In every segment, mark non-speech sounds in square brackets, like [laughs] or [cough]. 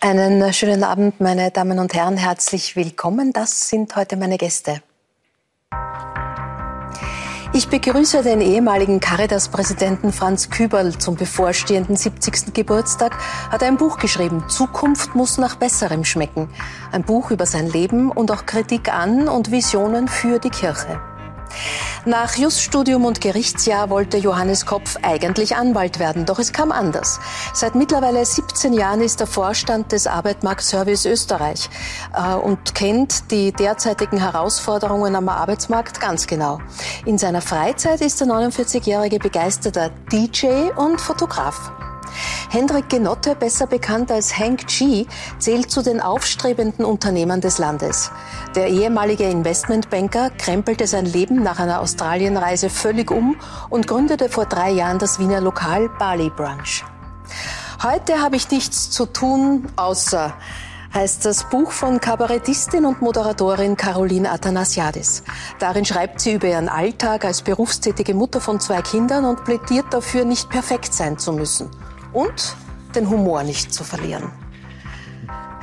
Einen schönen Abend, meine Damen und Herren. Herzlich willkommen. Das sind heute meine Gäste. Ich begrüße den ehemaligen Caritas-Präsidenten Franz Küberl zum bevorstehenden 70. Geburtstag. Hat ein Buch geschrieben. Zukunft muss nach Besserem schmecken. Ein Buch über sein Leben und auch Kritik an und Visionen für die Kirche. Nach Juststudium und Gerichtsjahr wollte Johannes Kopf eigentlich Anwalt werden, doch es kam anders. Seit mittlerweile 17 Jahren ist er Vorstand des Arbeitsmarktservice Österreich äh, und kennt die derzeitigen Herausforderungen am Arbeitsmarkt ganz genau. In seiner Freizeit ist der 49-jährige begeisterter DJ und Fotograf. Hendrik Genotte, besser bekannt als Hank G., zählt zu den aufstrebenden Unternehmern des Landes. Der ehemalige Investmentbanker krempelte sein Leben nach einer Australienreise völlig um und gründete vor drei Jahren das Wiener Lokal Bali Brunch. Heute habe ich nichts zu tun, außer heißt das Buch von Kabarettistin und Moderatorin Caroline Athanasiadis. Darin schreibt sie über ihren Alltag als berufstätige Mutter von zwei Kindern und plädiert dafür, nicht perfekt sein zu müssen und den Humor nicht zu verlieren.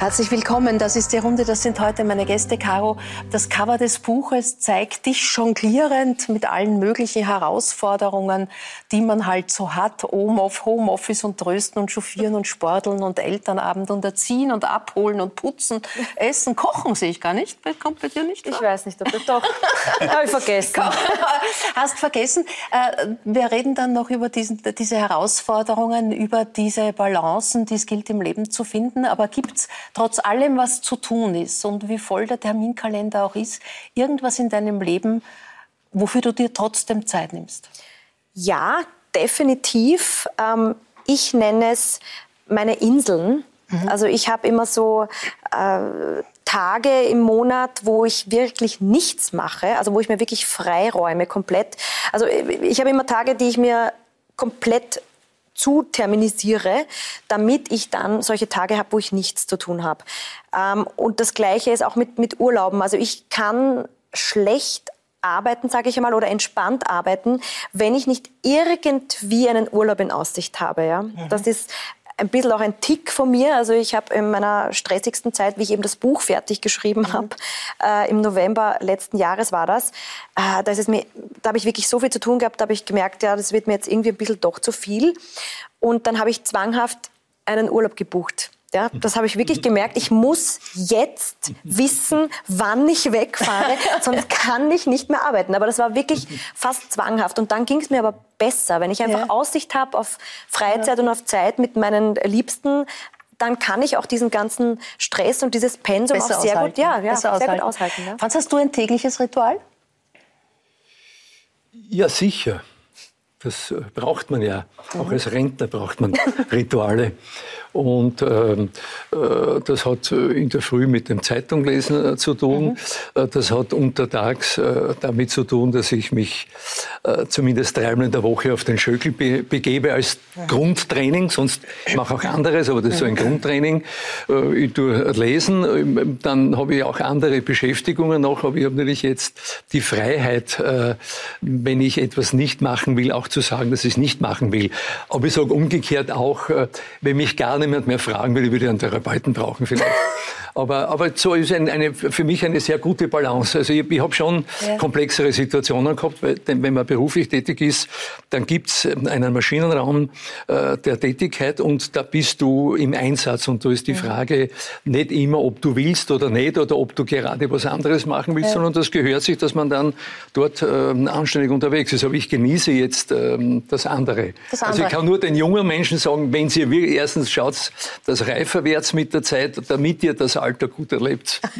Herzlich willkommen, das ist die Runde, das sind heute meine Gäste. Caro, das Cover des Buches zeigt dich jonglierend mit allen möglichen Herausforderungen, die man halt so hat. Homeoffice und Trösten und Chauffieren und Sporteln und Elternabend und Erziehen und Abholen und Putzen, [laughs] Essen, Kochen sehe ich gar nicht. Kommt bei dir nicht vor? Ich weiß nicht, ob das doch. [laughs] Habe ich vergessen. [laughs] Hast vergessen. Äh, wir reden dann noch über diesen, diese Herausforderungen, über diese Balancen, die es gilt im Leben zu finden. Aber gibt's trotz allem, was zu tun ist und wie voll der Terminkalender auch ist, irgendwas in deinem Leben, wofür du dir trotzdem Zeit nimmst? Ja, definitiv. Ähm, ich nenne es meine Inseln. Mhm. Also ich habe immer so äh, Tage im Monat, wo ich wirklich nichts mache, also wo ich mir wirklich freiräume komplett. Also ich habe immer Tage, die ich mir komplett zu terminisiere, damit ich dann solche Tage habe, wo ich nichts zu tun habe. Ähm, und das Gleiche ist auch mit, mit Urlauben. Also ich kann schlecht arbeiten, sage ich einmal, oder entspannt arbeiten, wenn ich nicht irgendwie einen Urlaub in Aussicht habe. Ja? Mhm. Das ist ein bisschen auch ein Tick von mir. Also ich habe in meiner stressigsten Zeit, wie ich eben das Buch fertig geschrieben mhm. habe, äh, im November letzten Jahres war das, äh, da, ist es mir, da habe ich wirklich so viel zu tun gehabt, da habe ich gemerkt, ja, das wird mir jetzt irgendwie ein bisschen doch zu viel. Und dann habe ich zwanghaft einen Urlaub gebucht. Ja, das habe ich wirklich gemerkt. Ich muss jetzt wissen, wann ich wegfahre, [laughs] sonst kann ich nicht mehr arbeiten. Aber das war wirklich fast zwanghaft. Und dann ging es mir aber besser, wenn ich einfach ja. Aussicht habe auf Freizeit ja. und auf Zeit mit meinen Liebsten. Dann kann ich auch diesen ganzen Stress und dieses Pensum Besser auch sehr aushalten. gut, ja, ja, sehr aushalten. gut aushalten. Ja. Franz, hast du ein tägliches Ritual? Ja, sicher. Das äh, braucht man ja. Auch als Rentner braucht man Rituale. [laughs] Und ähm, äh, das hat äh, in der Früh mit dem Zeitunglesen äh, zu tun. Mhm. Das hat untertags äh, damit zu tun, dass ich mich zumindest dreimal in der Woche auf den Schöckel be begebe als. Grundtraining. Sonst mache ich auch anderes, aber das ist so ein. Grundtraining. Ich tue lesen. Ähm, dann habe ich auch andere Beschäftigungen noch. Aber ich habe natürlich jetzt die Freiheit, wenn ich etwas nicht machen will, auch zu sagen, dass ich es nicht machen will. Aber ich sage umgekehrt auch, wenn mich gar niemand mehr fragen würde, würde ich einen Therapeuten brauchen vielleicht. Aber, aber so ist ein, eine, für mich eine sehr gute Balance. Also ich, ich habe schon ja. komplexere Situationen gehabt, weil wenn man beruflich tätig ist, dann gibt's einen Maschinenraum äh, der Tätigkeit und da bist du im Einsatz. Und da ist die Frage nicht immer, ob du willst oder nicht oder ob du gerade was anderes machen willst, ja. sondern das gehört sich, dass man dann dort äh, anständig unterwegs ist. Aber ich genieße jetzt ähm, das, andere. das, andere. Also ich kann nur den jungen Menschen sagen, wenn sie erstens schaut, dass reifer werdet mit der Zeit, damit ihr das Alter gut erlebt. [laughs]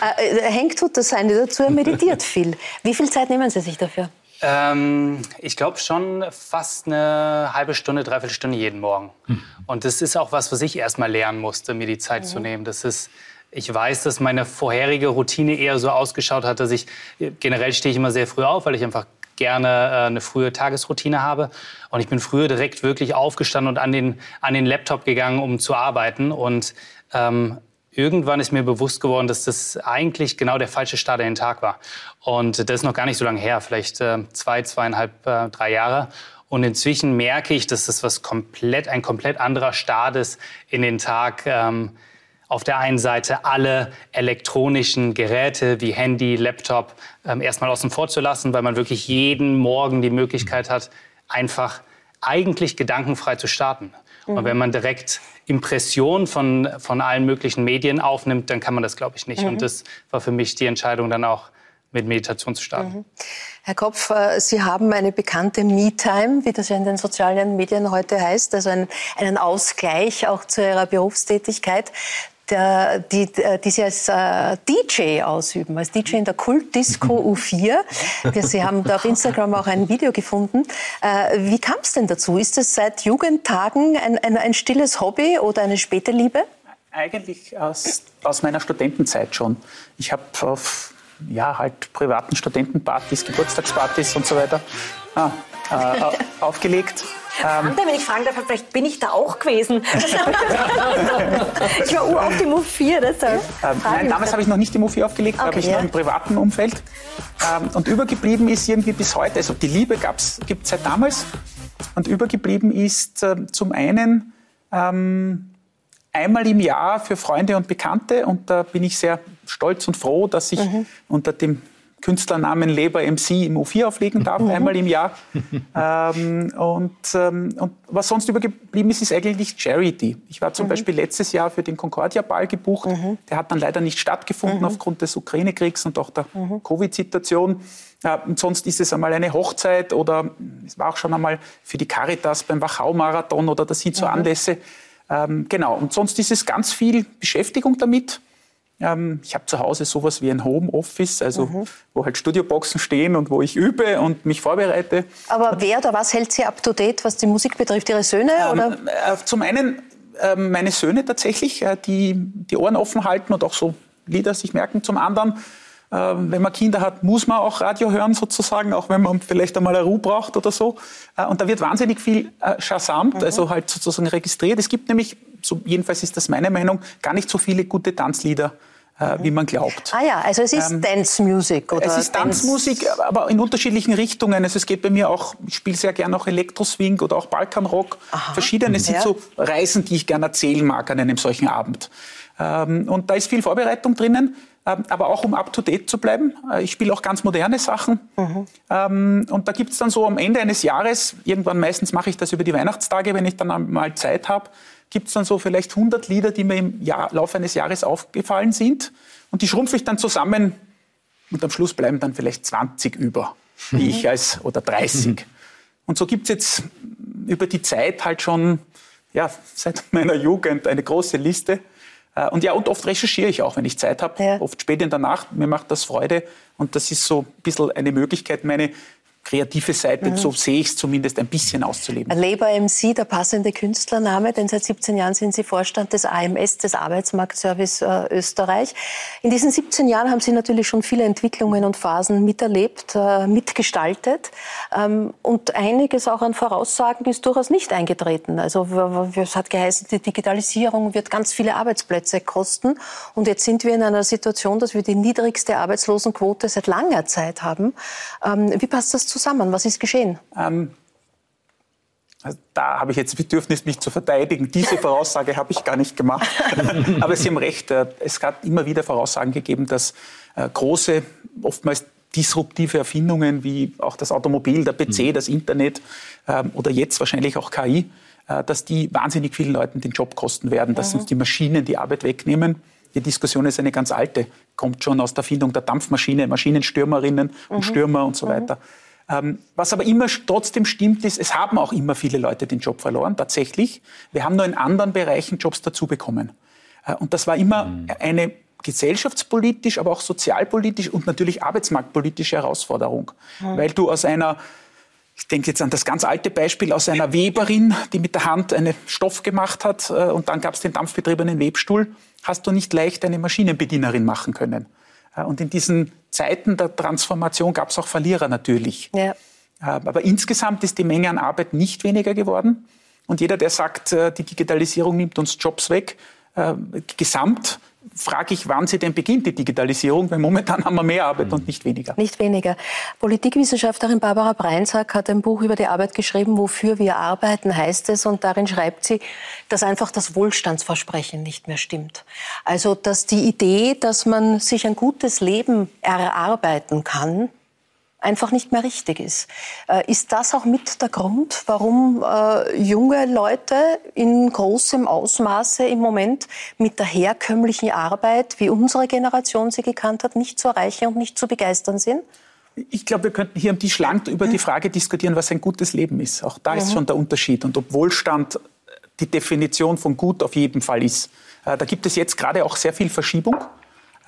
Äh, Henk tut das eine dazu, er meditiert viel. Wie viel Zeit nehmen Sie sich dafür? Ähm, ich glaube schon fast eine halbe Stunde, dreiviertel Stunde jeden Morgen. Hm. Und das ist auch was, was ich erst mal lernen musste, mir die Zeit mhm. zu nehmen. Das ist, ich weiß, dass meine vorherige Routine eher so ausgeschaut hat, dass ich generell stehe ich immer sehr früh auf, weil ich einfach gerne äh, eine frühe Tagesroutine habe. Und ich bin früher direkt wirklich aufgestanden und an den, an den Laptop gegangen, um zu arbeiten. Und ähm, irgendwann ist mir bewusst geworden, dass das eigentlich genau der falsche Start in den Tag war. Und das ist noch gar nicht so lange her, vielleicht äh, zwei, zweieinhalb, äh, drei Jahre. Und inzwischen merke ich, dass das was komplett, ein komplett anderer Start ist in den Tag. Ähm, auf der einen Seite alle elektronischen Geräte wie Handy, Laptop ähm, erstmal außen vor zu lassen, weil man wirklich jeden Morgen die Möglichkeit hat, einfach eigentlich gedankenfrei zu starten. Mhm. Und wenn man direkt Impressionen von, von allen möglichen Medien aufnimmt, dann kann man das, glaube ich, nicht. Mhm. Und das war für mich die Entscheidung dann auch, mit Meditation zu starten. Mhm. Herr Kopf, äh, Sie haben eine bekannte Me-Time, wie das ja in den sozialen Medien heute heißt, also einen, einen Ausgleich auch zu Ihrer Berufstätigkeit der, die, äh, die Sie als äh, DJ ausüben, als DJ in der Kult-Disco [laughs] U4. Sie haben da auf Instagram auch ein Video gefunden. Äh, wie kam es denn dazu? Ist es seit Jugendtagen ein, ein, ein stilles Hobby oder eine späte Liebe? Eigentlich aus, aus meiner Studentenzeit schon. Ich habe auf ja, halt privaten Studentenpartys, Geburtstagspartys und so weiter ah, äh, aufgelegt. Ähm, wenn ich fragen darf, vielleicht bin ich da auch gewesen. ich war auf dem U4, deshalb. Ähm, nein, damals habe ich noch nicht die U4 aufgelegt, okay, habe ich ja. noch im privaten Umfeld. Ähm, und übergeblieben ist irgendwie bis heute, also die Liebe gibt es seit damals. Und übergeblieben ist äh, zum einen ähm, einmal im Jahr für Freunde und Bekannte. Und da bin ich sehr stolz und froh, dass ich mhm. unter dem Künstlernamen Leber MC im U4 auflegen darf, mhm. einmal im Jahr. ähm, und, ähm, und, was sonst übergeblieben ist, ist eigentlich Charity. Ich war zum mhm. Beispiel letztes Jahr für den Concordia-Ball gebucht. Mhm. Der hat dann leider nicht stattgefunden mhm. aufgrund des Ukraine-Kriegs und auch der mhm. Covid-Situation. Äh, und sonst ist es einmal eine Hochzeit oder es war auch schon einmal für die Caritas beim Wachau-Marathon oder das sind so mhm. Anlässe. Ähm, genau, und sonst ist es ganz viel Beschäftigung damit. Ähm, ich habe zu Hause sowas wie ein Homeoffice, also mhm. wo halt Studioboxen stehen und wo ich übe und mich vorbereite. Aber wer oder was hält Sie up to date, was die Musik betrifft? Ihre Söhne? Ähm, oder? Äh, zum einen äh, meine Söhne tatsächlich, äh, die die Ohren offen halten und auch so Lieder sich merken. Zum anderen, äh, wenn man Kinder hat, muss man auch Radio hören sozusagen, auch wenn man vielleicht einmal eine Ruhe braucht oder so. Äh, und da wird wahnsinnig viel äh, shazamt, mhm. also halt sozusagen registriert. Es gibt nämlich, so jedenfalls ist das meine Meinung, gar nicht so viele gute Tanzlieder äh, wie man glaubt. Ah ja, also es ist ähm, Dance Music oder? Es ist Dance Music, aber in unterschiedlichen Richtungen. Also es geht bei mir auch, ich spiele sehr gerne auch Elektroswing oder auch Balkanrock. Aha. Verschiedene sind ja. so Reisen, die ich gerne erzählen mag an einem solchen Abend. Ähm, und da ist viel Vorbereitung drinnen ähm, aber auch um up-to-date zu bleiben. Äh, ich spiele auch ganz moderne Sachen. Mhm. Ähm, und da gibt es dann so am Ende eines Jahres, irgendwann meistens mache ich das über die Weihnachtstage, wenn ich dann mal Zeit habe, gibt es dann so vielleicht 100 Lieder, die mir im Jahr, Laufe eines Jahres aufgefallen sind. Und die schrumpfe ich dann zusammen und am Schluss bleiben dann vielleicht 20 über, die mhm. ich als, oder 30. Und so gibt es jetzt über die Zeit halt schon, ja, seit meiner Jugend eine große Liste. Äh, und ja, und oft recherchiere ich auch, wenn ich Zeit habe, ja. oft spät in der Nacht. Mir macht das Freude. Und das ist so ein bisschen eine Möglichkeit, meine kreative Seite, mhm. so sehe ich es zumindest, ein bisschen auszuleben. Labour MC, der passende Künstlername, denn seit 17 Jahren sind Sie Vorstand des AMS, des Arbeitsmarktservice äh, Österreich. In diesen 17 Jahren haben Sie natürlich schon viele Entwicklungen und Phasen miterlebt, äh, mitgestaltet. Ähm, und einiges auch an Voraussagen ist durchaus nicht eingetreten. Also es hat geheißen, die Digitalisierung wird ganz viele Arbeitsplätze kosten. Und jetzt sind wir in einer Situation, dass wir die niedrigste Arbeitslosenquote seit langer Zeit haben. Ähm, wie passt das zusammen? Zusammen? Was ist geschehen? Ähm, also da habe ich jetzt Bedürfnis, mich zu verteidigen. Diese [laughs] Voraussage habe ich gar nicht gemacht. [laughs] Aber Sie haben recht. Äh, es hat immer wieder Voraussagen gegeben, dass äh, große, oftmals disruptive Erfindungen wie auch das Automobil, der PC, mhm. das Internet ähm, oder jetzt wahrscheinlich auch KI, äh, dass die wahnsinnig vielen Leuten den Job kosten werden, dass mhm. uns die Maschinen die Arbeit wegnehmen. Die Diskussion ist eine ganz alte, kommt schon aus der Erfindung der Dampfmaschine, Maschinenstürmerinnen mhm. und Stürmer und so mhm. weiter. Ähm, was aber immer trotzdem stimmt, ist, es haben auch immer viele Leute den Job verloren, tatsächlich. Wir haben nur in anderen Bereichen Jobs dazu bekommen. Äh, und das war immer mhm. eine gesellschaftspolitisch, aber auch sozialpolitisch und natürlich arbeitsmarktpolitische Herausforderung. Mhm. Weil du aus einer ich denke jetzt an das ganz alte Beispiel aus einer Weberin, die mit der Hand einen Stoff gemacht hat äh, und dann gab es den dampfbetriebenen Webstuhl, hast du nicht leicht eine Maschinenbedienerin machen können. Und in diesen Zeiten der Transformation gab es auch Verlierer natürlich. Ja. Aber insgesamt ist die Menge an Arbeit nicht weniger geworden. Und jeder, der sagt, äh, die Digitalisierung nimmt uns Jobs weg, äh, gesamt frage ich, wann sie denn beginnt, die Digitalisierung, weil momentan haben wir mehr Arbeit und nicht weniger. Nicht weniger. Politikwissenschaftlerin Barbara Breinsack hat ein Buch über die Arbeit geschrieben, wofür wir arbeiten, heißt es. Und darin schreibt sie, dass einfach das Wohlstandsversprechen nicht mehr stimmt. Also, dass die Idee, dass man sich ein gutes Leben erarbeiten kann, einfach nicht mehr richtig ist. Äh, ist das auch mit der Grund, warum äh, junge Leute in großem Ausmaße im Moment mit der herkömmlichen Arbeit, wie unsere Generation sie gekannt hat, nicht zu erreichen und nicht zu begeistern sind? Ich glaube, wir könnten hier am Tisch lang über die Frage diskutieren, was ein gutes Leben ist. Auch da ist mhm. schon der Unterschied. Und ob Wohlstand die Definition von gut auf jeden Fall ist. Äh, da gibt es jetzt gerade auch sehr viel Verschiebung.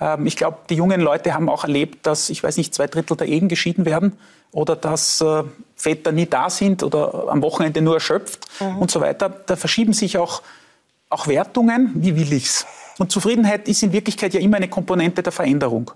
Ähm, ich glaube, die jungen Leute haben auch erlebt, dass, ich weiß nicht, zwei Drittel der Ehen geschieden werden oder dass äh, Väter nie da sind oder am Wochenende nur erschöpft mhm. und so weiter. Da verschieben sich auch, auch Wertungen. Wie will ich's? Und Zufriedenheit ist in Wirklichkeit ja immer eine Komponente der Veränderung.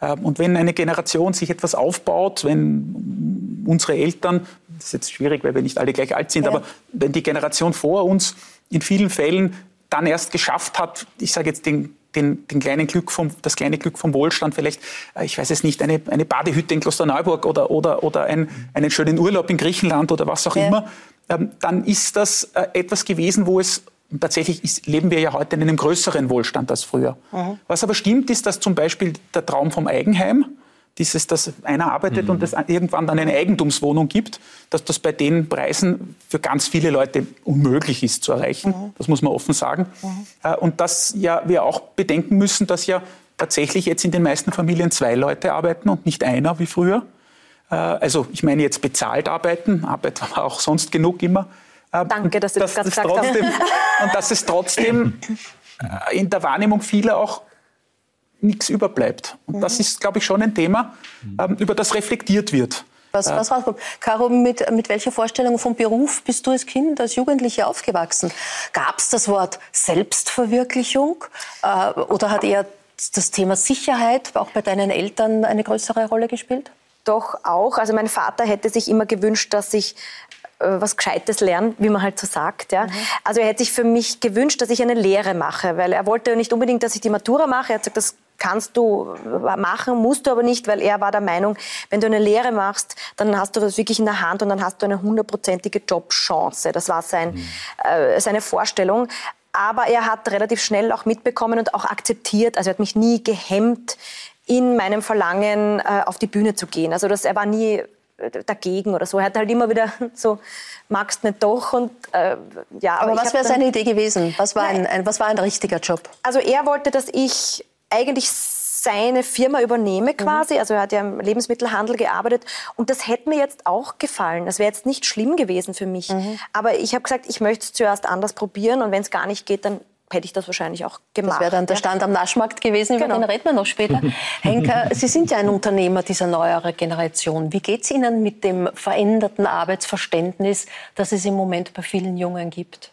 Ähm, und wenn eine Generation sich etwas aufbaut, wenn unsere Eltern, das ist jetzt schwierig, weil wir nicht alle gleich alt sind, ja. aber wenn die Generation vor uns in vielen Fällen dann erst geschafft hat, ich sage jetzt den den, den kleinen Glück vom, das kleine Glück vom Wohlstand, vielleicht, äh, ich weiß es nicht, eine, eine Badehütte in Klosterneuburg oder, oder, oder ein, einen schönen Urlaub in Griechenland oder was auch ja. immer, ähm, dann ist das äh, etwas gewesen, wo es tatsächlich ist, leben wir ja heute in einem größeren Wohlstand als früher. Mhm. Was aber stimmt, ist, dass zum Beispiel der Traum vom Eigenheim, dieses, dass einer arbeitet mhm. und es irgendwann dann eine Eigentumswohnung gibt, dass das bei den Preisen für ganz viele Leute unmöglich ist zu erreichen. Mhm. Das muss man offen sagen. Mhm. Äh, und dass ja wir auch bedenken müssen, dass ja tatsächlich jetzt in den meisten Familien zwei Leute arbeiten und nicht einer wie früher. Äh, also ich meine jetzt bezahlt arbeiten, Arbeit war auch sonst genug immer. Äh, Danke, dass du das, das gerade gesagt hast. Und dass es trotzdem [coughs] in der Wahrnehmung vieler auch nichts überbleibt. Und mhm. das ist, glaube ich, schon ein Thema, ähm, über das reflektiert wird. Was, was war Caro, mit, mit welcher Vorstellung vom Beruf bist du als Kind, als Jugendliche aufgewachsen? Gab es das Wort Selbstverwirklichung äh, oder hat eher das Thema Sicherheit auch bei deinen Eltern eine größere Rolle gespielt? Doch auch. Also mein Vater hätte sich immer gewünscht, dass ich äh, was Gescheites lerne, wie man halt so sagt. Ja. Mhm. Also er hätte sich für mich gewünscht, dass ich eine Lehre mache, weil er wollte nicht unbedingt, dass ich die Matura mache. Er hat gesagt, das kannst du machen, musst du aber nicht, weil er war der Meinung, wenn du eine Lehre machst, dann hast du das wirklich in der Hand und dann hast du eine hundertprozentige Jobchance. Das war sein, mhm. äh, seine Vorstellung. Aber er hat relativ schnell auch mitbekommen und auch akzeptiert, also er hat mich nie gehemmt, in meinem Verlangen äh, auf die Bühne zu gehen. Also das, er war nie äh, dagegen oder so. Er hat halt immer wieder [laughs] so, magst nicht doch und äh, ja. Aber, aber was wäre seine Idee gewesen? Was war ein, ein, was war ein richtiger Job? Also er wollte, dass ich eigentlich seine Firma übernehme quasi. Mhm. Also er hat ja im Lebensmittelhandel gearbeitet und das hätte mir jetzt auch gefallen. Das wäre jetzt nicht schlimm gewesen für mich. Mhm. Aber ich habe gesagt, ich möchte es zuerst anders probieren und wenn es gar nicht geht, dann hätte ich das wahrscheinlich auch gemacht. Das wäre dann der Stand am Naschmarkt gewesen, über genau. den reden wir noch später. [laughs] Henker, Sie sind ja ein Unternehmer dieser neueren Generation. Wie geht es Ihnen mit dem veränderten Arbeitsverständnis, das es im Moment bei vielen Jungen gibt?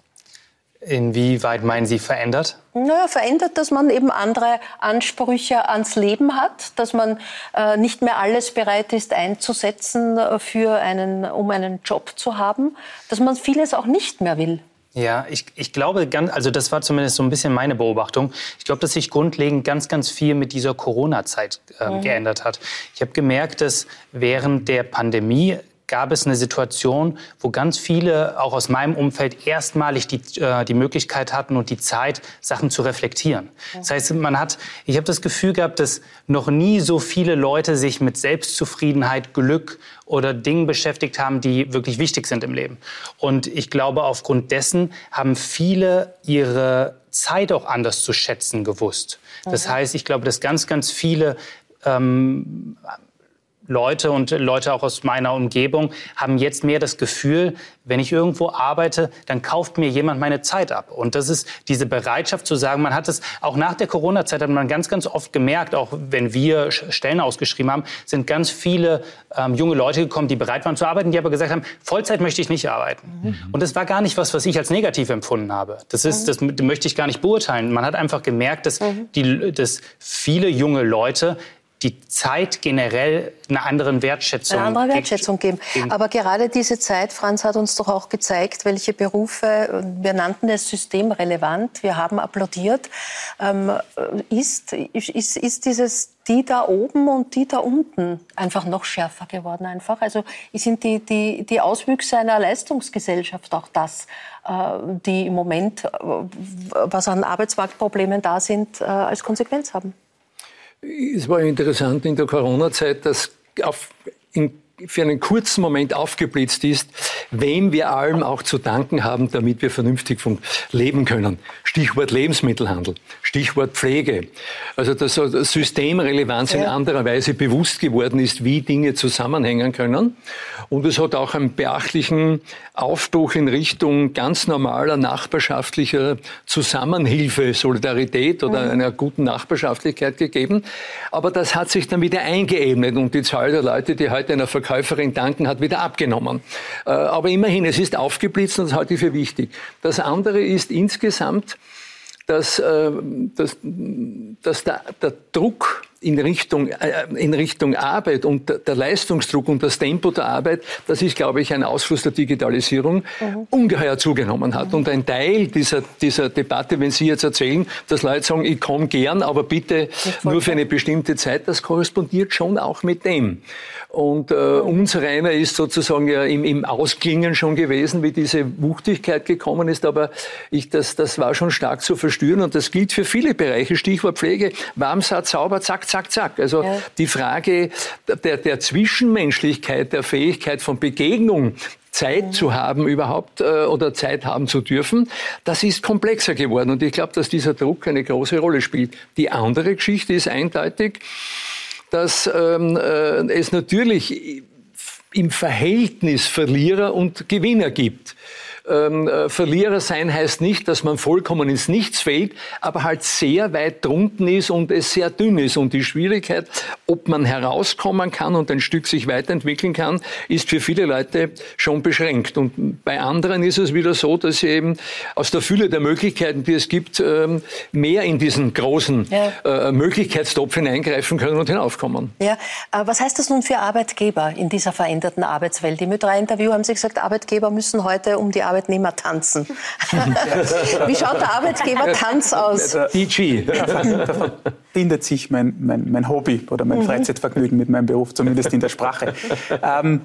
Inwieweit meinen Sie verändert? Naja, verändert, dass man eben andere Ansprüche ans Leben hat, dass man äh, nicht mehr alles bereit ist einzusetzen, äh, für einen, um einen Job zu haben, dass man vieles auch nicht mehr will. Ja, ich, ich glaube, ganz, also das war zumindest so ein bisschen meine Beobachtung. Ich glaube, dass sich grundlegend ganz, ganz viel mit dieser Corona-Zeit äh, mhm. geändert hat. Ich habe gemerkt, dass während der Pandemie gab es eine Situation, wo ganz viele, auch aus meinem Umfeld, erstmalig die, äh, die Möglichkeit hatten und die Zeit, Sachen zu reflektieren. Das heißt, man hat, ich habe das Gefühl gehabt, dass noch nie so viele Leute sich mit Selbstzufriedenheit, Glück oder Dingen beschäftigt haben, die wirklich wichtig sind im Leben. Und ich glaube, aufgrund dessen haben viele ihre Zeit auch anders zu schätzen gewusst. Das mhm. heißt, ich glaube, dass ganz, ganz viele ähm, Leute und Leute auch aus meiner Umgebung haben jetzt mehr das Gefühl, wenn ich irgendwo arbeite, dann kauft mir jemand meine Zeit ab. Und das ist diese Bereitschaft zu sagen, man hat es auch nach der Corona-Zeit hat man ganz, ganz oft gemerkt, auch wenn wir Stellen ausgeschrieben haben, sind ganz viele ähm, junge Leute gekommen, die bereit waren zu arbeiten, die aber gesagt haben, Vollzeit möchte ich nicht arbeiten. Mhm. Und das war gar nicht was, was ich als negativ empfunden habe. Das ist, das möchte ich gar nicht beurteilen. Man hat einfach gemerkt, dass, mhm. die, dass viele junge Leute die Zeit generell eine andere Wertschätzung, eine andere Wertschätzung geben. Aber gerade diese Zeit, Franz, hat uns doch auch gezeigt, welche Berufe, wir nannten es systemrelevant, wir haben applaudiert, ähm, ist, ist, ist dieses die da oben und die da unten einfach noch schärfer geworden einfach. Also sind die, die, die Auswüchse einer Leistungsgesellschaft auch das, äh, die im Moment, äh, was an Arbeitsmarktproblemen da sind, äh, als Konsequenz haben. Es war interessant in der Corona-Zeit, dass auf, in für einen kurzen Moment aufgeblitzt ist, wem wir allem auch zu danken haben, damit wir vernünftig leben können. Stichwort Lebensmittelhandel, Stichwort Pflege. Also dass Systemrelevanz ja. in anderer Weise bewusst geworden ist, wie Dinge zusammenhängen können. Und es hat auch einen beachtlichen Aufbruch in Richtung ganz normaler nachbarschaftlicher Zusammenhilfe, Solidarität oder mhm. einer guten Nachbarschaftlichkeit gegeben. Aber das hat sich dann wieder eingeebnet und die Zahl der Leute, die heute einer Verkauf Verkäuferin danken, hat wieder abgenommen. Äh, aber immerhin, es ist aufgeblitzt und das halte ich für wichtig. Das andere ist insgesamt, dass, äh, dass, dass der, der Druck in Richtung, äh, in Richtung Arbeit und der Leistungsdruck und das Tempo der Arbeit, das ist, glaube ich, ein Ausfluss der Digitalisierung, mhm. ungeheuer zugenommen hat. Mhm. Und ein Teil dieser, dieser Debatte, wenn Sie jetzt erzählen, dass Leute sagen, ich komme gern, aber bitte nur für eine bestimmte Zeit, das korrespondiert schon auch mit dem. Und äh, mhm. unser einer ist sozusagen ja im, im Ausklingen schon gewesen, wie diese Wuchtigkeit gekommen ist, aber ich, das, das war schon stark zu verstüren und das gilt für viele Bereiche. Stichwort Pflege, Warmsatz, sauber, zack, zack, zack. Also ja. die Frage der, der Zwischenmenschlichkeit, der Fähigkeit von Begegnung, Zeit zu haben überhaupt äh, oder Zeit haben zu dürfen, das ist komplexer geworden. Und ich glaube, dass dieser Druck eine große Rolle spielt. Die andere Geschichte ist eindeutig, dass ähm, äh, es natürlich im Verhältnis Verlierer und Gewinner gibt ähm, äh, Verlierer sein heißt nicht, dass man vollkommen ins Nichts fällt, aber halt sehr weit drunten ist und es sehr dünn ist. Und die Schwierigkeit, ob man herauskommen kann und ein Stück sich weiterentwickeln kann, ist für viele Leute schon beschränkt. Und bei anderen ist es wieder so, dass sie eben aus der Fülle der Möglichkeiten, die es gibt, ähm, mehr in diesen großen ja. äh, Möglichkeitstopf hineingreifen können und hinaufkommen. Ja, was heißt das nun für Arbeitgeber in dieser veränderten Arbeitswelt? Im Ö3-Interview haben Sie gesagt, Arbeitgeber müssen heute um die Arbeitnehmer tanzen. [laughs] Wie schaut der Arbeitgeber-Tanz aus? DG. Da verbindet [laughs] sich mein, mein, mein Hobby oder mein mhm. Freizeitvergnügen mit meinem Beruf, zumindest in der Sprache. Ähm,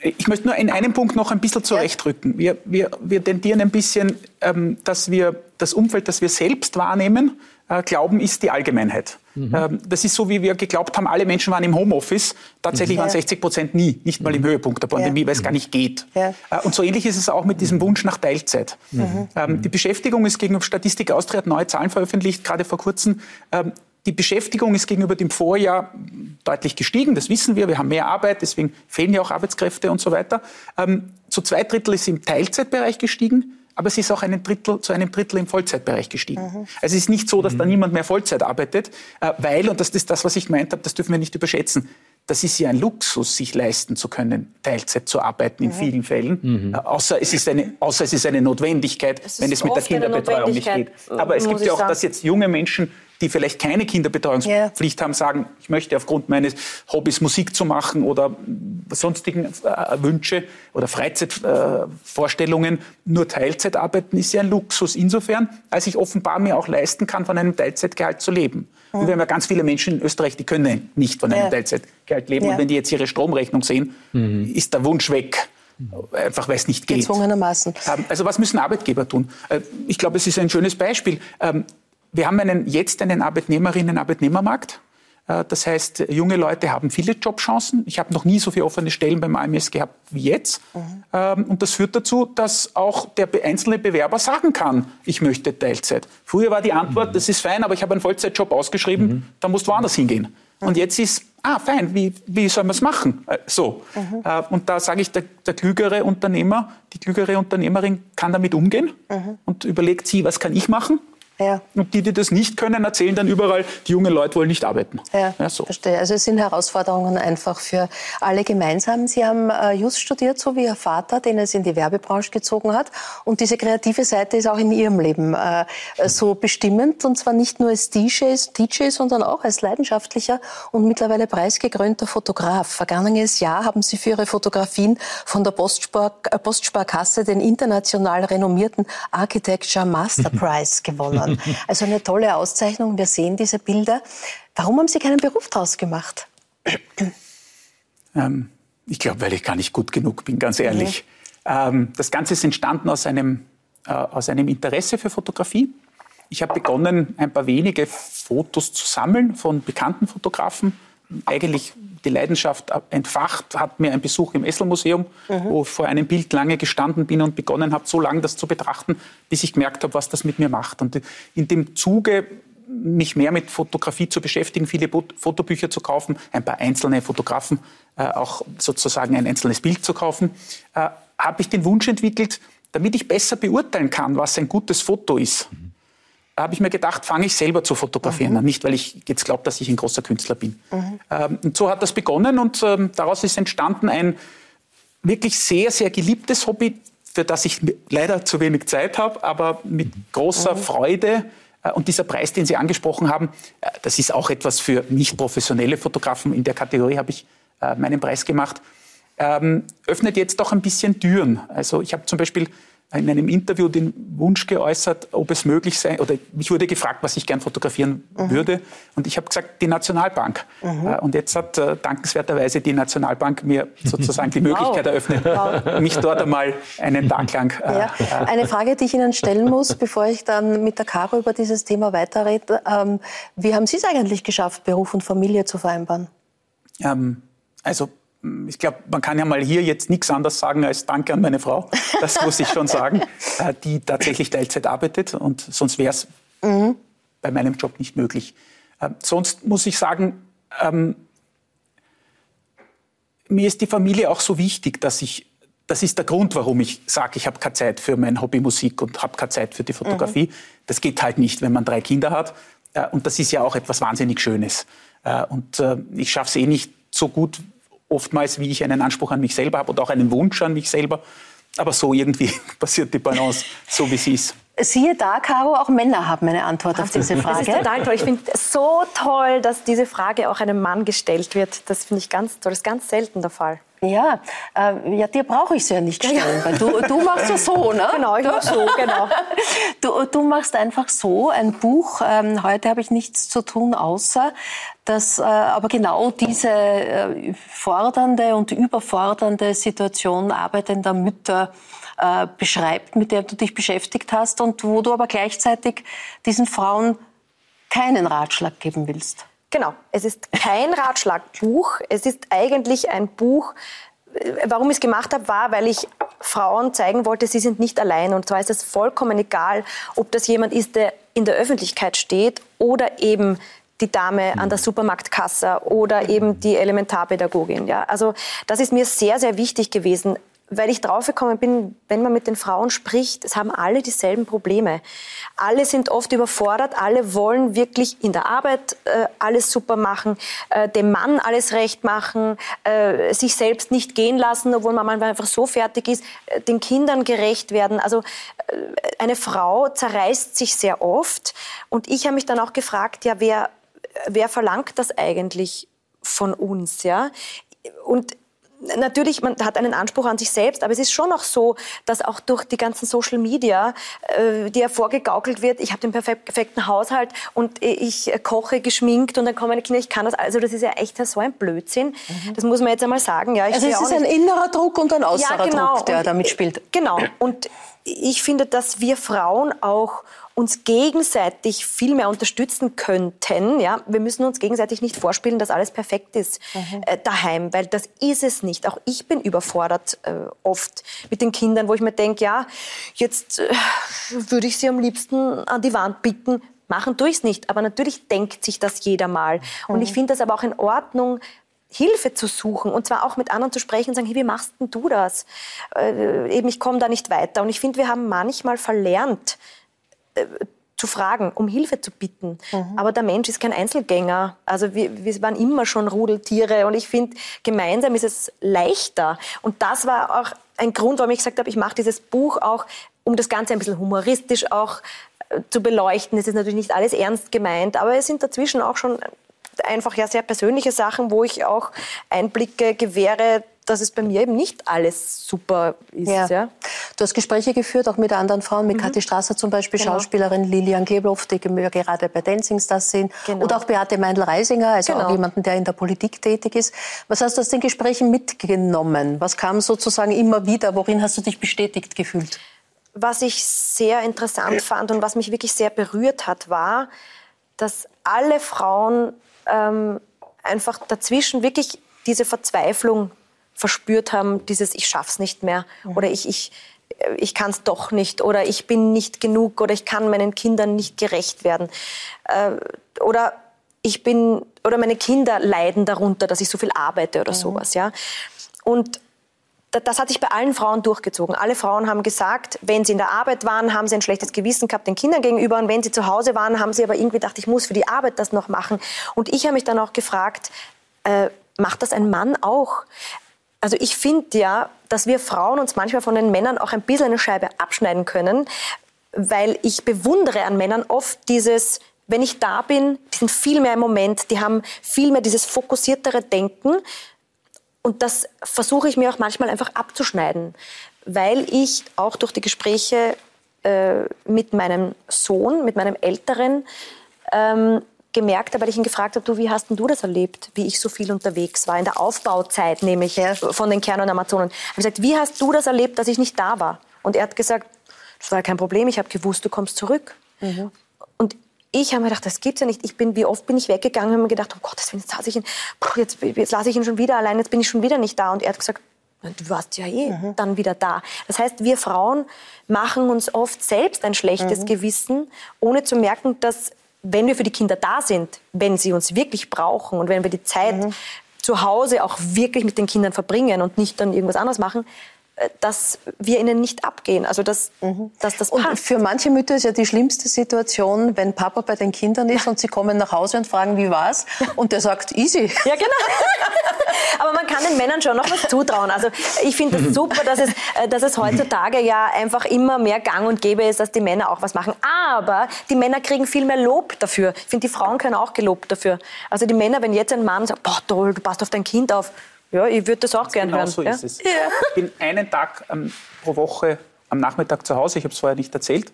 ich möchte nur in einem Punkt noch ein bisschen zurechtrücken. Wir, wir, wir tendieren ein bisschen, ähm, dass wir das Umfeld, das wir selbst wahrnehmen, äh, glauben, ist die Allgemeinheit. Mhm. Ähm, das ist so, wie wir geglaubt haben, alle Menschen waren im Homeoffice. Tatsächlich mhm. waren 60 Prozent nie, nicht mal im mhm. Höhepunkt der Pandemie, ja. weil es gar nicht geht. Ja. Äh, und so ähnlich ist es auch mit diesem Wunsch nach Teilzeit. Mhm. Ähm, die Beschäftigung ist gegenüber Statistik Austria hat neue Zahlen veröffentlicht, gerade vor kurzem. Ähm, die Beschäftigung ist gegenüber dem Vorjahr deutlich gestiegen, das wissen wir. Wir haben mehr Arbeit, deswegen fehlen ja auch Arbeitskräfte und so weiter. Zu zwei Drittel ist im Teilzeitbereich gestiegen aber es ist auch ein Drittel, zu einem Drittel im Vollzeitbereich gestiegen. Mhm. Also es ist nicht so, dass mhm. da niemand mehr Vollzeit arbeitet, äh, weil, und das ist das, was ich gemeint habe, das dürfen wir nicht überschätzen, das ist ja ein Luxus, sich leisten zu können, Teilzeit zu arbeiten in mhm. vielen Fällen. Mhm. Äh, außer, es ist eine, außer es ist eine Notwendigkeit, es wenn es mit der Kinderbetreuung nicht geht. Aber es gibt ja auch, sagen. dass jetzt junge Menschen die vielleicht keine Kinderbetreuungspflicht yeah. haben, sagen, ich möchte aufgrund meines Hobbys Musik zu machen oder sonstigen äh, Wünsche oder Freizeitvorstellungen äh, nur Teilzeit arbeiten, ist ja ein Luxus. Insofern, als ich offenbar mir auch leisten kann, von einem Teilzeitgehalt zu leben. Mhm. Und wir haben ja ganz viele Menschen in Österreich, die können nicht von einem ja. Teilzeitgehalt leben. Ja. Und wenn die jetzt ihre Stromrechnung sehen, mhm. ist der Wunsch weg. Einfach weil es nicht geht. Gezwungenermaßen. Ähm, also was müssen Arbeitgeber tun? Äh, ich glaube, es ist ein schönes Beispiel. Wir haben einen, jetzt einen Arbeitnehmerinnen-Arbeitnehmermarkt. Äh, das heißt, junge Leute haben viele Jobchancen. Ich habe noch nie so viele offene Stellen beim AMS gehabt wie jetzt. Mhm. Und das führt dazu, dass auch der einzelne Bewerber sagen kann, ich möchte Teilzeit. Früher war die Antwort, mhm. das ist fein, aber ich habe einen Vollzeitjob ausgeschrieben, mhm. da musst du woanders hingehen. Und jetzt ist, ah, fein, wie, wie soll man es machen? Äh, so. Mhm. Und da sage ich, der, der, klügere Unternehmer, die klügere Unternehmerin kann damit umgehen mhm. und überlegt sie, was kann ich machen? Ja. Und die, die das nicht können, erzählen dann überall, die jungen Leute wollen nicht arbeiten. Ja, ja so. verstehe. Also es sind Herausforderungen einfach für alle gemeinsam. Sie haben äh, Just studiert, so wie Ihr Vater, den es in die Werbebranche gezogen hat. Und diese kreative Seite ist auch in Ihrem Leben äh, so bestimmend. Und zwar nicht nur als DJ, DJ, sondern auch als leidenschaftlicher und mittlerweile preisgekrönter Fotograf. Vergangenes Jahr haben Sie für Ihre Fotografien von der Postspar äh, Postsparkasse den international renommierten Architecture Master [laughs] Prize gewonnen anschauen. Also eine tolle Auszeichnung. Wir sehen diese Bilder. Warum haben Sie keinen Beruf daraus gemacht? Ähm, ich glaube, weil ich gar nicht gut genug bin, ganz ehrlich. Mhm. Ähm, das Ganze ist entstanden aus einem, äh, aus einem Interesse für Fotografie. Ich habe begonnen, ein paar wenige Fotos zu sammeln von bekannten Fotografen eigentlich die Leidenschaft entfacht hat mir ein Besuch im Esselmuseum, mhm. wo ich vor einem Bild lange gestanden bin und begonnen habe, so lange das zu betrachten, bis ich gemerkt habe, was das mit mir macht. Und in dem Zuge mich mehr mit Fotografie zu beschäftigen, viele Fotobücher zu kaufen, ein paar einzelne Fotografen äh, auch sozusagen ein einzelnes Bild zu kaufen, äh, habe ich den Wunsch entwickelt, damit ich besser beurteilen kann, was ein gutes Foto ist. Mhm habe ich mir gedacht, fange ich selber zu fotografieren. Mhm. Nicht, weil ich jetzt glaube, dass ich ein großer Künstler bin. Mhm. Ähm, und so hat das begonnen und ähm, daraus ist entstanden ein wirklich sehr, sehr geliebtes Hobby, für das ich leider zu wenig Zeit habe, aber mit großer mhm. Freude. Äh, und dieser Preis, den Sie angesprochen haben, äh, das ist auch etwas für nicht professionelle Fotografen. In der Kategorie habe ich äh, meinen Preis gemacht. Ähm, öffnet jetzt doch ein bisschen Türen. Also ich habe zum Beispiel in einem Interview den Wunsch geäußert, ob es möglich sei, oder mich wurde gefragt, was ich gern fotografieren mhm. würde. Und ich habe gesagt, die Nationalbank. Mhm. Äh, und jetzt hat äh, dankenswerterweise die Nationalbank mir sozusagen die [laughs] Möglichkeit wow. eröffnet, wow. mich dort einmal einen Tag lang. Äh, ja. Eine Frage, die ich Ihnen stellen muss, bevor ich dann mit der Caro über dieses Thema weiterrede. Ähm, wie haben Sie es eigentlich geschafft, Beruf und Familie zu vereinbaren? Ähm, also ich glaube, man kann ja mal hier jetzt nichts anderes sagen als Danke an meine Frau. Das muss ich schon sagen, [laughs] äh, die tatsächlich Teilzeit arbeitet und sonst wäre es mhm. bei meinem Job nicht möglich. Äh, sonst muss ich sagen, ähm, mir ist die Familie auch so wichtig, dass ich, das ist der Grund, warum ich sage, ich habe keine Zeit für mein Hobby Musik und habe keine Zeit für die Fotografie. Mhm. Das geht halt nicht, wenn man drei Kinder hat. Äh, und das ist ja auch etwas wahnsinnig Schönes. Und ich schaffe es eh nicht so gut, oftmals, wie ich einen Anspruch an mich selber habe oder auch einen Wunsch an mich selber. Aber so irgendwie [laughs] passiert die Balance, so wie sie ist. Siehe da, Caro, auch Männer haben eine Antwort auf diese Frage. Das ist total toll. Ich finde es so toll, dass diese Frage auch einem Mann gestellt wird. Das finde ich ganz toll. Das ist ganz selten der Fall. Ja, äh, ja dir brauche ich sie ja nicht stellen, weil du, du machst ja so, [laughs] ne? Genau, ich mache so, genau. [laughs] Du, du machst einfach so ein Buch. Ähm, heute habe ich nichts zu tun, außer dass äh, aber genau diese äh, fordernde und überfordernde Situation arbeitender Mütter äh, beschreibt, mit der du dich beschäftigt hast und wo du aber gleichzeitig diesen Frauen keinen Ratschlag geben willst. Genau, es ist kein Ratschlagbuch. Es ist eigentlich ein Buch, warum ich es gemacht habe, war, weil ich Frauen zeigen wollte, sie sind nicht allein. Und zwar ist es vollkommen egal, ob das jemand ist, der in der Öffentlichkeit steht oder eben die Dame an der Supermarktkasse oder eben die Elementarpädagogin. Ja? Also das ist mir sehr, sehr wichtig gewesen, weil ich draufgekommen bin, wenn man mit den Frauen spricht, es haben alle dieselben Probleme. Alle sind oft überfordert, alle wollen wirklich in der Arbeit äh, alles super machen, äh, dem Mann alles recht machen, äh, sich selbst nicht gehen lassen, obwohl man manchmal einfach so fertig ist, äh, den Kindern gerecht werden. Also äh, eine Frau zerreißt sich sehr oft und ich habe mich dann auch gefragt, ja, wer, wer verlangt das eigentlich von uns, ja? Und natürlich, man hat einen Anspruch an sich selbst, aber es ist schon auch so, dass auch durch die ganzen Social Media, äh, die hervorgegaukelt wird, ich habe den perfekten Haushalt und ich koche geschminkt und dann kommen meine Kinder, ich kann das. Also das ist ja echt so ein Blödsinn. Mhm. Das muss man jetzt einmal sagen. Ja, also es ist ein innerer Druck und ein äußerer ja, genau. Druck, der und, da mitspielt. Genau. Und ich finde, dass wir Frauen auch uns gegenseitig viel mehr unterstützen könnten. Ja, wir müssen uns gegenseitig nicht vorspielen, dass alles perfekt ist mhm. äh, daheim, weil das ist es nicht. Auch ich bin überfordert äh, oft mit den Kindern, wo ich mir denke, ja, jetzt äh, würde ich sie am liebsten an die Wand bicken. Machen tue ich es nicht, aber natürlich denkt sich das jeder mal. Mhm. Und ich finde das aber auch in Ordnung, Hilfe zu suchen und zwar auch mit anderen zu sprechen und sagen, hey, wie machst denn du das? Äh, eben, ich komme da nicht weiter. Und ich finde, wir haben manchmal verlernt, zu fragen, um Hilfe zu bitten. Mhm. Aber der Mensch ist kein Einzelgänger. Also wir, wir waren immer schon Rudeltiere und ich finde, gemeinsam ist es leichter. Und das war auch ein Grund, warum ich gesagt habe, ich mache dieses Buch auch, um das Ganze ein bisschen humoristisch auch äh, zu beleuchten. Es ist natürlich nicht alles ernst gemeint, aber es sind dazwischen auch schon einfach ja sehr persönliche Sachen, wo ich auch Einblicke gewähre, dass es bei mir eben nicht alles super ist. Ja. ja. Du hast Gespräche geführt, auch mit anderen Frauen, mit mhm. Kathi Strasser zum Beispiel, genau. Schauspielerin Lilian Gebloff, die wir gerade bei Dancing Stars sehen, genau. und auch Beate Meindl-Reisinger, also genau. auch jemanden, der in der Politik tätig ist. Was hast du aus den Gesprächen mitgenommen? Was kam sozusagen immer wieder? Worin hast du dich bestätigt gefühlt? Was ich sehr interessant fand und was mich wirklich sehr berührt hat, war, dass alle Frauen ähm, einfach dazwischen wirklich diese Verzweiflung verspürt haben, dieses ich schaff's nicht mehr mhm. oder ich, ich, ich kann es doch nicht oder ich bin nicht genug oder ich kann meinen Kindern nicht gerecht werden. Äh, oder ich bin oder meine Kinder leiden darunter, dass ich so viel arbeite oder mhm. sowas, ja. Und das hat sich bei allen Frauen durchgezogen. Alle Frauen haben gesagt, wenn sie in der Arbeit waren, haben sie ein schlechtes Gewissen gehabt den Kindern gegenüber. Und wenn sie zu Hause waren, haben sie aber irgendwie gedacht, ich muss für die Arbeit das noch machen. Und ich habe mich dann auch gefragt, äh, macht das ein Mann auch? Also ich finde ja, dass wir Frauen uns manchmal von den Männern auch ein bisschen eine Scheibe abschneiden können, weil ich bewundere an Männern oft dieses, wenn ich da bin, die sind viel mehr im Moment, die haben viel mehr dieses fokussiertere Denken. Und das versuche ich mir auch manchmal einfach abzuschneiden, weil ich auch durch die Gespräche äh, mit meinem Sohn, mit meinem Älteren, ähm, gemerkt habe, weil ich ihn gefragt habe, du, wie hast denn du das erlebt, wie ich so viel unterwegs war, in der Aufbauzeit nämlich ja. von den Kern- und Amazonen. Ich habe gesagt, wie hast du das erlebt, dass ich nicht da war? Und er hat gesagt, das war kein Problem, ich habe gewusst, du kommst zurück. Mhm. Und ich habe mir gedacht, das gibt's ja nicht. Ich bin, wie oft bin ich weggegangen und habe mir gedacht, oh Gott, jetzt lasse ich ihn, jetzt, jetzt lasse ich ihn schon wieder allein, jetzt bin ich schon wieder nicht da. Und er hat gesagt, du warst ja eh mhm. dann wieder da. Das heißt, wir Frauen machen uns oft selbst ein schlechtes mhm. Gewissen, ohne zu merken, dass wenn wir für die Kinder da sind, wenn sie uns wirklich brauchen und wenn wir die Zeit mhm. zu Hause auch wirklich mit den Kindern verbringen und nicht dann irgendwas anderes machen, dass wir ihnen nicht abgehen. Also dass, mhm. dass das passt. Und für manche Mütter ist ja die schlimmste Situation, wenn Papa bei den Kindern ist und sie kommen nach Hause und fragen, wie war's? Und der sagt, easy. Ja, genau. [laughs] Aber man kann den Männern schon noch was zutrauen. Also ich finde es das super, dass es, äh, dass es heutzutage ja einfach immer mehr gang und gäbe ist, dass die Männer auch was machen. Aber die Männer kriegen viel mehr Lob dafür. Ich finde, die Frauen können auch gelobt dafür. Also die Männer, wenn jetzt ein Mann sagt, boah toll, du passt auf dein Kind auf, ja, ich würde das auch gerne genau hören. so ja? ist es. Ja. Ich bin einen Tag ähm, pro Woche am Nachmittag zu Hause, ich habe es vorher nicht erzählt.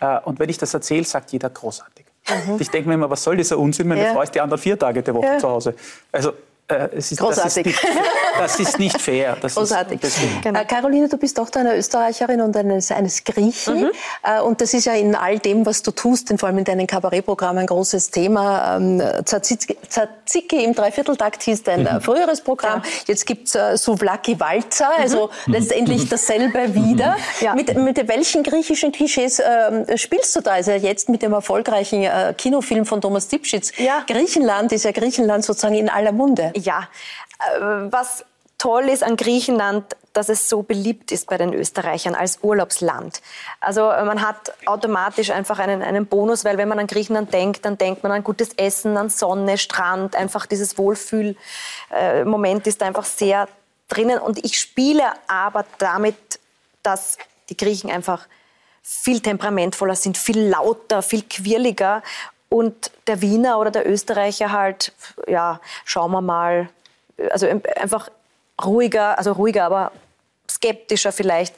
Äh, und wenn ich das erzähle, sagt jeder großartig. Mhm. Ich denke mir immer, was soll dieser Unsinn? Meine ja. Frau ist die anderen vier Tage der Woche zu Hause. Also äh, es ist, Großartig. Das ist, nicht, das ist nicht fair. Das [laughs] Großartig. Ist, genau. Äh, Caroline, du bist Tochter einer Österreicherin und eines, eines Griechen. Mhm. Äh, und das ist ja in all dem, was du tust, vor allem in deinen Kabarettprogrammen, ein großes Thema. Ähm, Tzatziki im Dreivierteltakt hieß dein mhm. früheres Programm. Ja. Jetzt gibt's äh, Souvlaki Walzer, also mhm. letztendlich dasselbe wieder. Ja. Mit, mit welchen griechischen Klischees äh, spielst du da? Also jetzt mit dem erfolgreichen äh, Kinofilm von Thomas Dipschitz. Ja. Griechenland ist ja Griechenland sozusagen in aller Munde. Ja, äh, was toll ist an Griechenland, dass es so beliebt ist bei den Österreichern als Urlaubsland. Also äh, man hat automatisch einfach einen, einen Bonus, weil wenn man an Griechenland denkt, dann denkt man an gutes Essen, an Sonne, Strand, einfach dieses Wohlfühlmoment ist einfach sehr drinnen. Und ich spiele aber damit, dass die Griechen einfach viel temperamentvoller sind, viel lauter, viel quirliger und der Wiener oder der Österreicher halt, ja, schauen wir mal, also einfach ruhiger, also ruhiger, aber skeptischer vielleicht.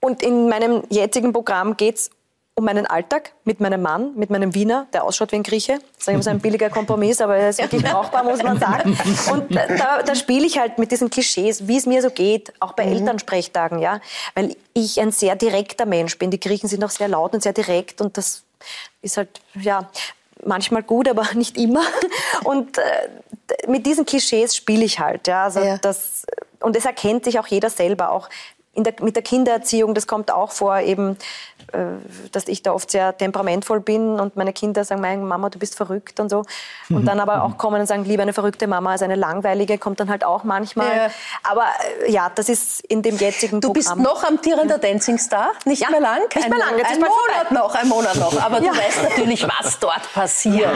Und in meinem jetzigen Programm geht es um meinen Alltag mit meinem Mann, mit meinem Wiener, der ausschaut wie ein Grieche. Das ist ein billiger Kompromiss, aber er ist wirklich brauchbar, muss man sagen. Und da, da spiele ich halt mit diesen Klischees, wie es mir so geht, auch bei mhm. Elternsprechtagen, ja. Weil ich ein sehr direkter Mensch bin. Die Griechen sind auch sehr laut und sehr direkt und das ist halt, ja, manchmal gut, aber [laughs] nicht immer. Und äh, mit diesen Klischees spiele ich halt. Ja, also ja. Das, und es erkennt sich auch jeder selber. Auch der, mit der Kindererziehung, das kommt auch vor, eben, äh, dass ich da oft sehr temperamentvoll bin und meine Kinder sagen, meine Mama, du bist verrückt und so. Und dann aber auch kommen und sagen, lieber eine verrückte Mama als eine langweilige, kommt dann halt auch manchmal. Ja. Aber äh, ja, das ist in dem jetzigen Du bist Programm. noch amtierender Dancing Star, nicht Ja, mehr lang. nicht mehr lang, jetzt ein Monat vorbei. noch, ein Monat noch. Aber Ja. du weißt natürlich, was dort passiert.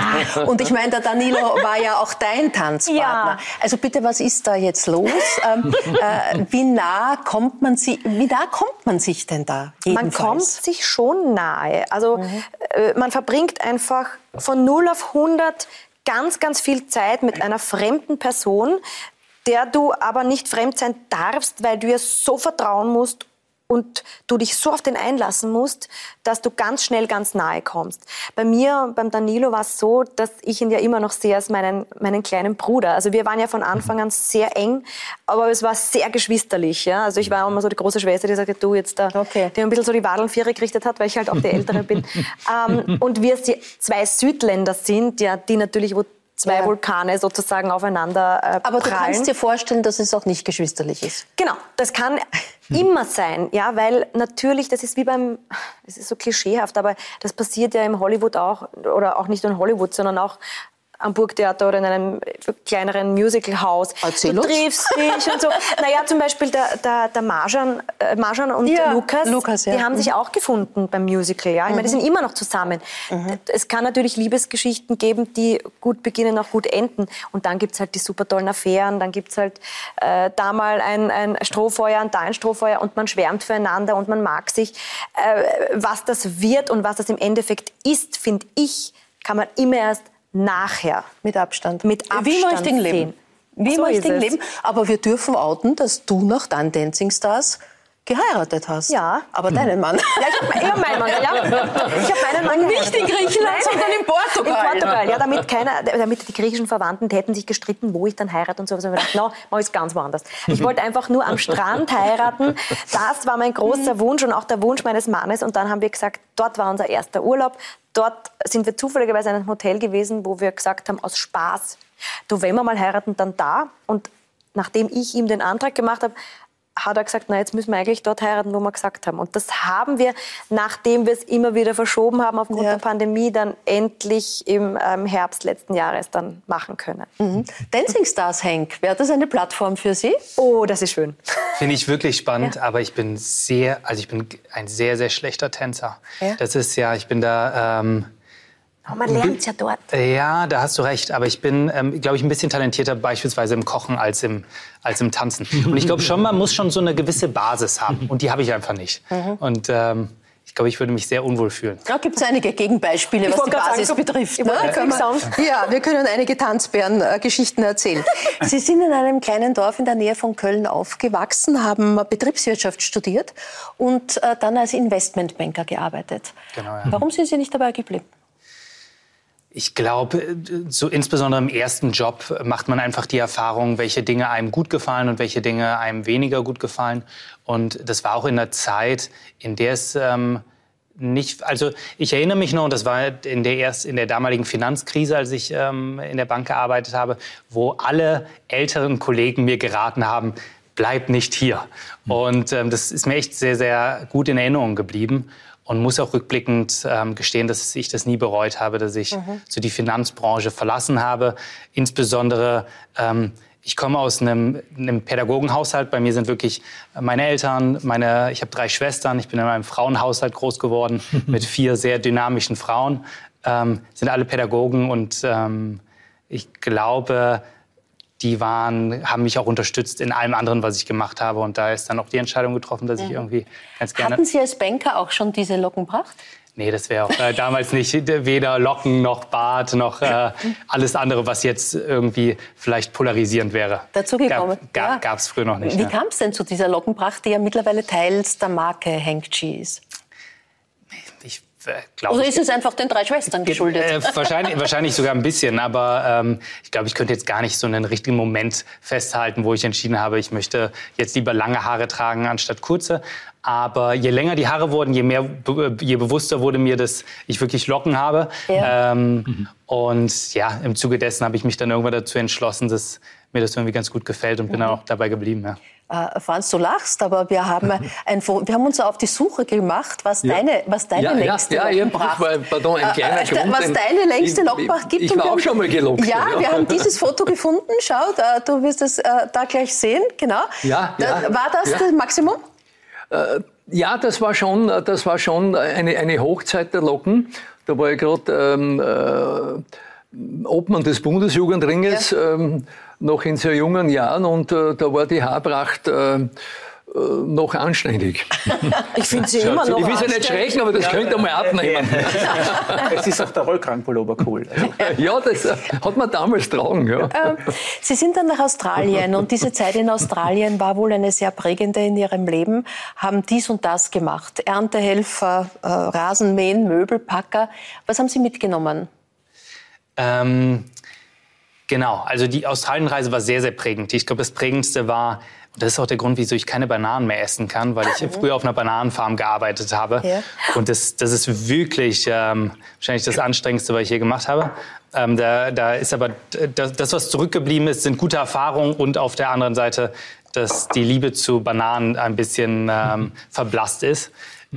Und ich meine, der Danilo war ja auch dein Tanzpartner. Ja. Also bitte, was ist da jetzt los? Ähm, äh, wie nah kommt man sie, wie nah kommt man sich denn da? Man jedenfalls? kommt sich schon nahe. Also äh, man verbringt einfach von 0 auf 100 ganz, ganz viel Zeit mit einer fremden Person, der du aber nicht fremd sein darfst, weil du ihr so vertrauen musst und du dich so auf den einlassen musst, dass du ganz schnell ganz nahe kommst. Bei mir, beim Danilo war es so, dass ich ihn ja immer noch sehe als meinen, meinen kleinen Bruder. Also wir waren ja von Anfang an sehr eng, aber es war sehr geschwisterlich. Ja? Also ich war immer so die große Schwester, die sagte, du jetzt da, Okay. die ein bisschen so die Wadeln vier gerichtet hat, weil ich halt auch die Ältere bin. [laughs] Ähm, und wir die zwei Südländer sind, ja, die natürlich, wo zwei Ja. Vulkane sozusagen aufeinander äh, Aber du prallen. kannst dir vorstellen, dass es auch nicht geschwisterlich ist. Genau, das kann immer sein, ja, weil natürlich, das ist wie beim, es ist so klischeehaft, aber das passiert ja im Hollywood auch, oder auch nicht nur in Hollywood, sondern auch am Burgtheater oder in einem kleineren Musicalhaus. Erzähl du uns. triffst dich und so. [laughs] Naja, zum Beispiel der, der, der Marjan, äh, Marjan und Ja, Lukas, Lukas, ja. Mhm. die haben sich auch gefunden beim Musical. Ja? Ich meine, die sind immer noch zusammen. Es kann natürlich Liebesgeschichten geben, die gut beginnen, auch gut enden. Und dann gibt's halt die super tollen Affären, dann gibt's halt äh, da mal ein, ein Strohfeuer und da ein Strohfeuer und man schwärmt füreinander und man mag sich. Äh, was das wird und was das im Endeffekt ist, finde ich, kann man immer erst nachher. Mit Abstand. Mit Wie im Abstand richtigen Leben. sehen. Wie im So ist richtigen. Leben. Aber wir dürfen outen, dass du nach dann Dancing Stars geheiratet hast. Ja. Aber deinen Mann. Ja, ich habe ja, meinen Mann, ja. [laughs] Ich habe meinen Mann Nicht in Griechenland, sondern in Portugal. In Portugal, ja, damit, keiner, damit die griechischen Verwandten hätten sich gestritten, wo ich dann heirate und so. Also ich gedacht, no, mach ich ganz woanders. Ich wollte einfach nur am Strand heiraten. Das war mein großer Wunsch und auch der Wunsch meines Mannes. Und dann haben wir gesagt, dort war unser erster Urlaub. Dort sind wir zufälligerweise in einem Hotel gewesen, wo wir gesagt haben, aus Spaß, du, wenn wir mal heiraten, dann da. Und nachdem ich ihm den Antrag gemacht habe, hat er gesagt, na, jetzt müssen wir eigentlich dort heiraten, wo wir gesagt haben. Und das haben wir, nachdem wir es immer wieder verschoben haben aufgrund Ja. der Pandemie, dann endlich im ähm, Herbst letzten Jahres dann machen können. Mhm. Dancing Stars, Henk, wäre das eine Plattform für Sie? Oh, das ist schön. Finde ich wirklich spannend, aber ich bin sehr, also ich bin ein sehr, sehr schlechter Tänzer. Ja? Das ist ja, ich bin da, ähm, Aber man lernt ja dort. ja, da hast du recht, aber ich bin, ähm, glaube ich, ein bisschen talentierter beispielsweise im Kochen als im, als im Tanzen. Und ich glaube schon, man muss schon so eine gewisse Basis haben und die habe ich einfach nicht. Und ähm, ich glaube, ich würde mich sehr unwohl fühlen. Da gibt es einige Gegenbeispiele, was wollte die Basis sagen, so- betrifft. ich ne? sagen. wir, ja, wir können einige Tanzbären-Geschichten erzählen. [laughs] Sie sind in einem kleinen Dorf in der Nähe von Köln aufgewachsen, haben Betriebswirtschaft studiert und äh, dann als Investmentbanker gearbeitet. Genau, ja. Warum sind Sie nicht dabei geblieben? Ich glaube, so insbesondere im ersten Job macht man einfach die Erfahrung, welche Dinge einem gut gefallen und welche Dinge einem weniger gut gefallen. Und das war auch in der Zeit, in der es ähm, nicht, also ich erinnere mich noch, und das war in der erst in der damaligen Finanzkrise, als ich ähm, in der Bank gearbeitet habe, wo alle älteren Kollegen mir geraten haben, bleib nicht hier. Und ähm, das ist mir echt sehr, sehr gut in Erinnerung geblieben und muss auch rückblickend ähm, gestehen, dass ich das nie bereut habe, dass ich so die Finanzbranche verlassen habe. Insbesondere, ähm, ich komme aus einem, einem Pädagogenhaushalt. Bei mir sind wirklich meine Eltern, meine, ich habe drei Schwestern. Ich bin in einem Frauenhaushalt groß geworden [laughs] mit vier sehr dynamischen Frauen. Ähm, sind alle Pädagogen und ähm, ich glaube, die waren, haben mich auch unterstützt in allem anderen, was ich gemacht habe. Und da ist dann auch die Entscheidung getroffen, dass ich irgendwie ganz gerne. Hatten Sie als Banker auch schon diese Lockenpracht? Nee, das wäre auch äh, damals nicht weder Locken noch Bart noch äh, alles andere, was jetzt irgendwie vielleicht polarisierend wäre. Dazugekommen, Gab, ja. gab, Gab's früher noch nicht. Wie ja. kam es denn zu dieser Lockenpracht, die ja mittlerweile Teils der Marke Hank G ist? Äh, Oder ist es einfach den drei Schwestern geschuldet? Äh, wahrscheinlich, [laughs] wahrscheinlich sogar ein bisschen, aber ähm, ich glaube, ich könnte jetzt gar nicht so einen richtigen Moment festhalten, wo ich entschieden habe, ich möchte jetzt lieber lange Haare tragen anstatt kurze. Aber je länger die Haare wurden, je mehr, be- je bewusster wurde mir, dass ich wirklich Locken habe. Ja. Ähm, Und ja, im Zuge dessen habe ich mich dann irgendwann dazu entschlossen, das mir das irgendwie ganz gut gefällt und bin dann auch dabei geblieben. Ja. Äh, Franz, du lachst, aber wir haben, [laughs] ein, wir haben uns auf die Suche gemacht, was Ja. deine, was deine Ja, längste ja, ja, Lockenpracht, das war, pardon, ein kleiner äh, Grund, was deine längste ich- Lockenpracht gibt. ich war auch schon mal gelockt, Ja, ja. wir haben [laughs] dieses Foto gefunden. Schau, da, du wirst es äh, da gleich sehen. Genau. Ja, da, war das das Maximum? Ja, das war schon, das war schon eine, eine Hochzeit der Locken. Da war ich gerade ähm, äh, Obmann des Bundesjugendringes, ähm, noch in sehr jungen Jahren und äh, da war die Haarpracht äh, äh, noch anständig. [laughs] Ich finde sie immer noch ich will sie nicht schrecken, aber das könnte mal abnehmen. [laughs] Es ist auch der Rollkragenpullover cool. Also, [laughs] Ja, das äh, hat man damals tragen. Ja. Ähm, Sie sind dann nach Australien und diese Zeit in Australien war wohl eine sehr prägende in Ihrem Leben, haben dies und das gemacht. Erntehelfer, äh, Rasenmähen, Möbelpacker. Was haben Sie mitgenommen? Ähm, genau, also die Australienreise war sehr, sehr prägend. Ich glaube, das Prägendste war, und das ist auch der Grund, wieso ich keine Bananen mehr essen kann, weil ich [laughs] früher auf einer Bananenfarm gearbeitet habe. Ja. Und das, das ist wirklich ähm, wahrscheinlich das Anstrengendste, was ich hier gemacht habe. Ähm, da, da ist aber das, das, was zurückgeblieben ist, sind gute Erfahrungen und auf der anderen Seite, dass die Liebe zu Bananen ein bisschen ähm, verblasst ist.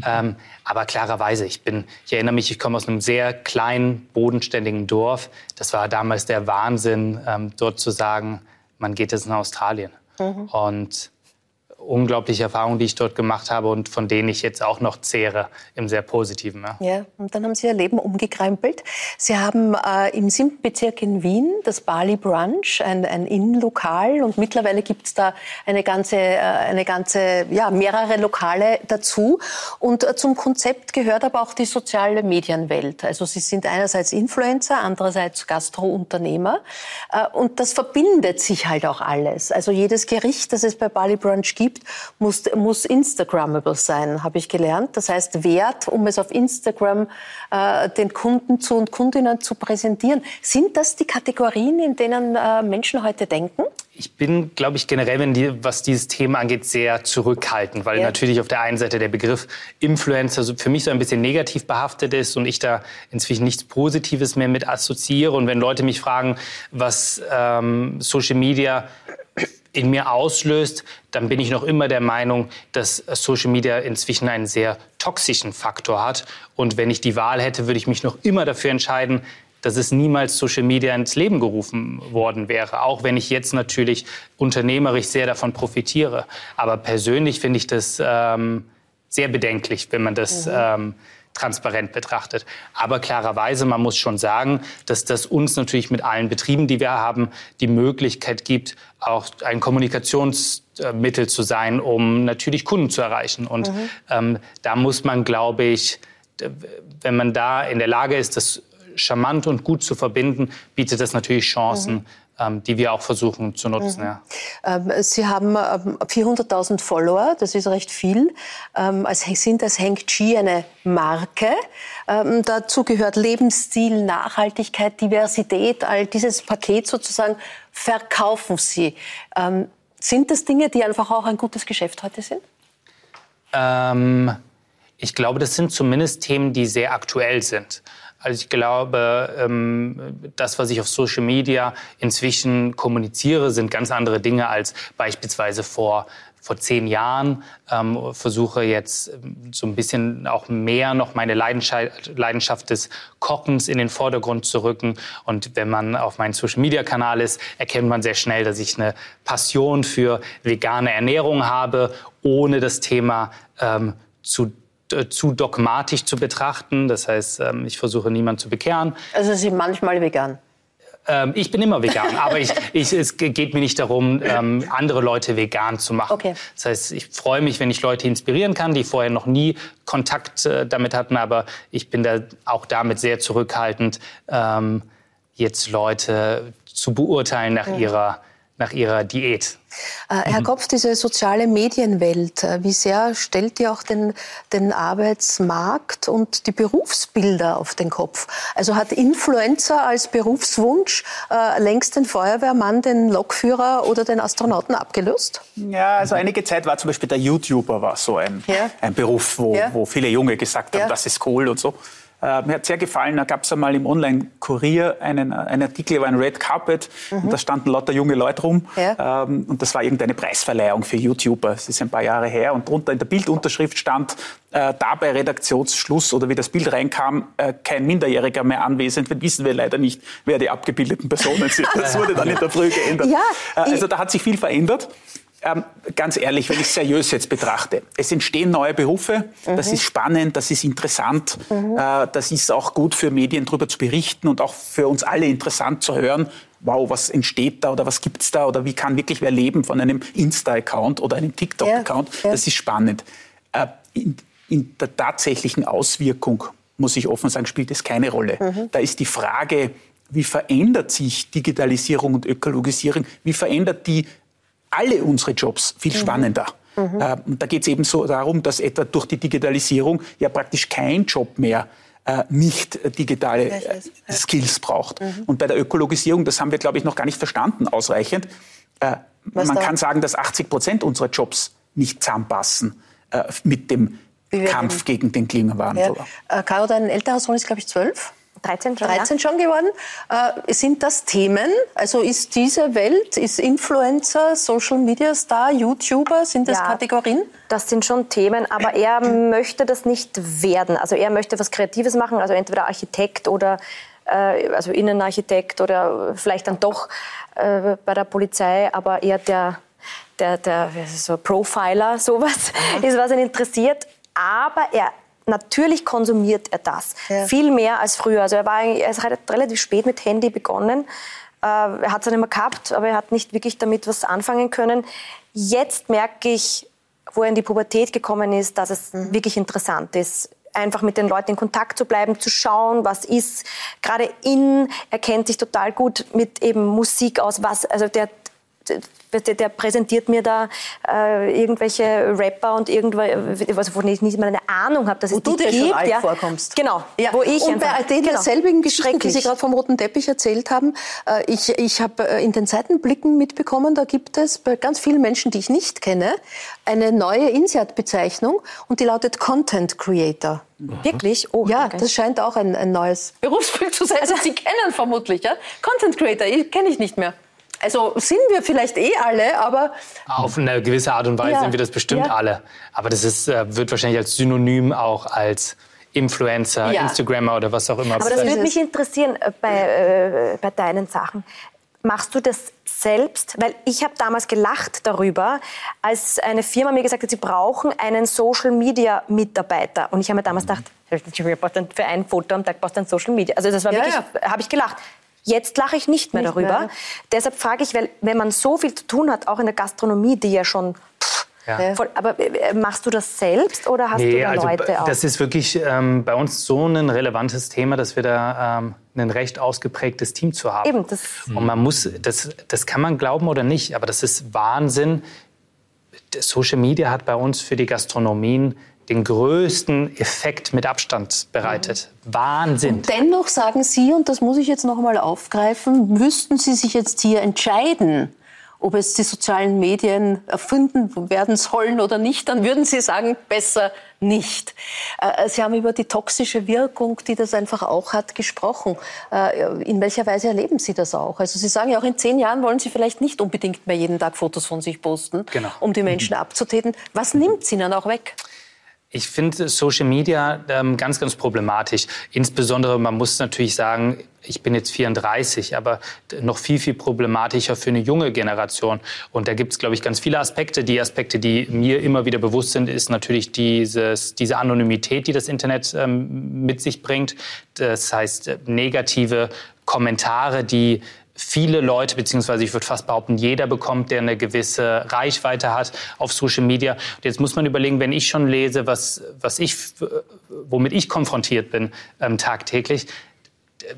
Ähm, aber klarerweise, ich bin, ich erinnere mich, ich komme aus einem sehr kleinen, bodenständigen Dorf. Das war damals der Wahnsinn, ähm, dort zu sagen, man geht jetzt nach Australien. Und unglaubliche Erfahrungen, die ich dort gemacht habe und von denen ich jetzt auch noch zehre, im sehr positiven. Ja. Ja, und dann haben Sie Ihr Leben umgekrempelt. Sie haben äh, im siebten Bezirk in Wien das Bali Brunch, ein, ein Innenlokal. Und mittlerweile gibt es da eine ganze, äh, eine ganze, ja, mehrere Lokale dazu. Und äh, zum Konzept gehört aber auch die soziale Medienwelt. Also Sie sind einerseits Influencer, andererseits Gastrounternehmer. Äh, und das verbindet sich halt auch alles. Also jedes Gericht, das es bei Bali Brunch gibt, muss, muss Instagrammable sein, habe ich gelernt. Das heißt, wert, um es auf Instagram äh, den Kunden zu und Kundinnen zu präsentieren. Sind das die Kategorien, in denen äh, Menschen heute denken? Ich bin, glaube ich, generell, wenn die, was dieses Thema angeht, sehr zurückhaltend, weil Ja. natürlich auf der einen Seite der Begriff Influencer für mich so ein bisschen negativ behaftet ist und ich da inzwischen nichts Positives mehr mit assoziiere. Und wenn Leute mich fragen, was ähm, Social Media in mir auslöst, dann bin ich noch immer der Meinung, dass Social Media inzwischen einen sehr toxischen Faktor hat. Und wenn ich die Wahl hätte, würde ich mich noch immer dafür entscheiden, dass es niemals Social Media ins Leben gerufen worden wäre. Auch wenn ich jetzt natürlich unternehmerisch sehr davon profitiere. Aber persönlich finde ich das ähm, sehr bedenklich, wenn man das ähm, transparent betrachtet. Aber klarerweise, man muss schon sagen, dass das uns natürlich mit allen Betrieben, die wir haben, die Möglichkeit gibt, auch ein Kommunikationsmittel zu sein, um natürlich Kunden zu erreichen. Und ähm, da muss man, glaube ich, wenn man da in der Lage ist, das charmant und gut zu verbinden, bietet das natürlich Chancen, ähm, die wir auch versuchen zu nutzen. Ja. Ähm, Sie haben ähm, 400.000 Follower, das ist recht viel. Ähm, als, sind als Hank G eine Marke. Ähm, dazu gehört Lebensstil, Nachhaltigkeit, Diversität, all dieses Paket sozusagen verkaufen Sie. Ähm, sind das Dinge, die einfach auch ein gutes Geschäft heute sind? Ähm, ich glaube, das sind zumindest Themen, die sehr aktuell sind. Also ich glaube, ähm, das, was ich auf Social Media inzwischen kommuniziere, sind ganz andere Dinge als beispielsweise vor vor zehn Jahren. Ähm, versuche jetzt ähm, so ein bisschen auch mehr noch meine Leidenschaft, Leidenschaft des Kochens in den Vordergrund zu rücken. Und wenn man auf meinem Social-Media-Kanal ist, erkennt man sehr schnell, dass ich eine Passion für vegane Ernährung habe, ohne das Thema ähm, zu zu dogmatisch zu betrachten. Das heißt, ähm, ich versuche niemanden zu bekehren. Also Sie sind manchmal vegan. Ähm, ich bin immer vegan, [laughs] aber ich, ich, es ge- geht mir nicht darum, ähm, andere Leute vegan zu machen. Okay. Das heißt, ich freue mich, wenn ich Leute inspirieren kann, die vorher noch nie Kontakt äh, damit hatten, aber ich bin da auch damit sehr zurückhaltend, ähm, jetzt Leute zu beurteilen nach, ihrer, nach ihrer Diät. Äh, Herr Kopf, diese soziale Medienwelt, äh, wie sehr stellt die auch den, den Arbeitsmarkt und die Berufsbilder auf den Kopf? Also hat Influencer als Berufswunsch äh, längst den Feuerwehrmann, den Lokführer oder den Astronauten abgelöst? Ja, also einige Zeit war zum Beispiel der YouTuber war so ein, Ja. ein Beruf, wo, Ja. wo viele Junge gesagt haben, Ja. das ist cool und so. Äh, mir hat sehr gefallen, da gab es einmal im Online-Kurier einen, einen Artikel über ein Red Carpet mhm. und da standen lauter junge Leute rum ja. ähm, und das war irgendeine Preisverleihung für YouTuber. Das ist ein paar Jahre her und drunter in der Bildunterschrift stand, äh, da bei Redaktionsschluss oder wie das Bild reinkam, äh, kein Minderjähriger mehr anwesend. Wir wissen wir leider nicht, wer die abgebildeten Personen sind. [laughs] Das wurde dann in der Früh geändert. Ja, äh, also da hat sich viel verändert. Ähm, ganz ehrlich, wenn ich es seriös jetzt betrachte, es entstehen neue Berufe, mhm. das ist spannend, das ist interessant, mhm. äh, das ist auch gut für Medien darüber zu berichten und auch für uns alle interessant zu hören, wow, was entsteht da oder was gibt es da oder wie kann wirklich wer leben von einem Insta-Account oder einem TikTok-Account, ja, ja. das ist spannend. Äh, in, in, der tatsächlichen Auswirkung, muss ich offen sagen, spielt es keine Rolle. Mhm. Da ist die Frage, wie verändert sich Digitalisierung und Ökologisierung, wie verändert die alle unsere Jobs viel mhm. spannender. Mhm. Äh, und da geht es eben so darum, dass etwa durch die Digitalisierung ja praktisch kein Job mehr äh, nicht digitale äh, Skills braucht. Mhm. Und bei der Ökologisierung, das haben wir, glaube ich, noch gar nicht verstanden ausreichend. Äh, man da? kann sagen, dass 80 Prozent unserer Jobs nicht zusammenpassen äh, mit dem Kampf gegen den Klimawandel. Ja. Äh, Caro, dein älterer Sohn ist, glaube ich, zwölf. 13 schon, 13 ja. schon geworden. Äh, sind das Themen? Also ist diese Welt, ist Influencer, Social Media Star, YouTuber, sind das ja, Kategorien? Das sind schon Themen, aber er [clears throat] möchte das nicht werden. Also er möchte was Kreatives machen, also entweder Architekt oder äh, also Innenarchitekt oder vielleicht dann doch äh, bei der Polizei, aber eher der der, der so Profiler, sowas, Aha. [laughs] ist, was ihn interessiert. Aber er natürlich konsumiert er das. Ja. Viel mehr als früher. Also er, war, er hat relativ spät mit Handy begonnen. Äh, er hat es nicht mehr gehabt, aber er hat nicht wirklich damit was anfangen können. Jetzt merke ich, wo er in die Pubertät gekommen ist, dass es mhm. wirklich interessant ist einfach mit den Leuten in Kontakt zu bleiben, zu schauen, was ist. Gerade in, er kennt sich total gut mit eben Musik aus, was, also der der, der präsentiert mir da äh, irgendwelche Rapper und irgendwas, also wovon ich nicht mal eine Ahnung habe, dass wo es du dir gibt. schon alt ja. vorkommst. Genau. Ja. Wo ich und bei den genau. selbigen Geschichten, die Sie gerade vom roten Teppich erzählt haben, äh, ich, ich habe äh, in den Seitenblicken mitbekommen, da gibt es bei ganz vielen Menschen, die ich nicht kenne, eine neue INSEAD-Bezeichnung und die lautet Content Creator. Mhm. Wirklich? Oh, ja, okay. das scheint auch ein, ein neues Berufsbild zu sein. Also Sie kennen vermutlich, ja? Content Creator, kenne ich nicht mehr. Also sind wir vielleicht eh alle, aber. Auf eine gewisse Art und Weise ja. sind wir das bestimmt ja. alle. Aber das ist, äh, wird wahrscheinlich als Synonym auch als Influencer, ja. Instagrammer oder was auch immer. Aber das würde mich interessieren äh, bei, äh, bei deinen Sachen. Machst du das selbst? Weil ich habe damals gelacht darüber, als eine Firma mir gesagt hat, sie brauchen einen Social Media Mitarbeiter. Und ich habe mir damals gedacht, [laughs] für ein Foto am Tag brauchst du ein Social Media. Also das war wirklich, habe ich gelacht. Jetzt lache ich nicht mehr nicht darüber. Mehr. Deshalb frage ich, weil wenn man so viel zu tun hat, auch in der Gastronomie, die ja schon ja. Voll, aber äh, machst du das selbst oder hast nee, du da also Leute auch? Das ist wirklich ähm, bei uns so ein relevantes Thema, dass wir da ähm, ein recht ausgeprägtes Team zu haben. Eben, das Und man muss, das, das kann man glauben oder nicht, aber das ist Wahnsinn. Social Media hat bei uns für die Gastronomien den größten Effekt mit Abstand bereitet. Mhm. Wahnsinn. Und dennoch sagen Sie, und das muss ich jetzt noch mal aufgreifen, müssten Sie sich jetzt hier entscheiden, ob es die sozialen Medien erfunden werden sollen oder nicht, dann würden Sie sagen, besser nicht. Äh, Sie haben über die toxische Wirkung, die das einfach auch hat, gesprochen. Äh, in welcher Weise erleben Sie das auch? Also Sie sagen ja auch, in zehn Jahren wollen Sie vielleicht nicht unbedingt mehr jeden Tag Fotos von sich posten, genau. um die Menschen mhm. abzutäten. Was nimmt Sie dann auch weg? Ich finde Social Media ähm, ganz, ganz problematisch. Insbesondere, man muss natürlich sagen, ich bin jetzt 34, aber noch viel, viel problematischer für eine junge Generation. Und da gibt es, glaube ich, ganz viele Aspekte. Die Aspekte, die mir immer wieder bewusst sind, ist natürlich dieses, diese Anonymität, die das Internet ähm, mit sich bringt. Das heißt, äh, negative Kommentare, die viele Leute, beziehungsweise ich würde fast behaupten, jeder bekommt, der eine gewisse Reichweite hat auf Social Media. Und jetzt muss man überlegen, wenn ich schon lese, was, was ich, womit ich konfrontiert bin ähm, tagtäglich.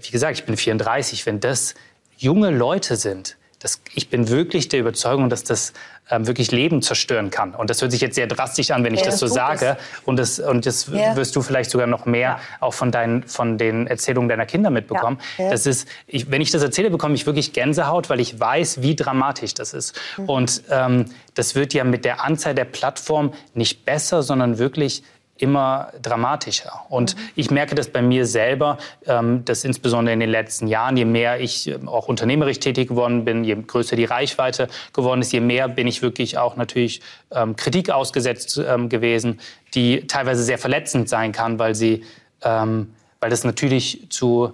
Wie gesagt, ich bin 34. Wenn das junge Leute sind, das, ich bin wirklich der Überzeugung, dass das ähm, wirklich Leben zerstören kann. Und das hört sich jetzt sehr drastisch an, wenn ich ja, das so sage. Es. Und das, und das ja. wirst du vielleicht sogar noch mehr ja. auch von, deinen, von den Erzählungen deiner Kinder mitbekommen. Das ist, ich, wenn ich das erzähle, bekomme ich wirklich Gänsehaut, weil ich weiß, wie dramatisch das ist. Mhm. Und ähm, das wird ja mit der Anzahl der Plattformen nicht besser, sondern wirklich immer dramatischer. Und mhm. ich merke das bei mir selber, ähm, dass insbesondere in den letzten Jahren, je mehr ich ähm, auch unternehmerisch tätig geworden bin, je größer die Reichweite geworden ist, je mehr bin ich wirklich auch natürlich ähm, Kritik ausgesetzt gewesen, die teilweise sehr verletzend sein kann, weil sie, weil das natürlich zu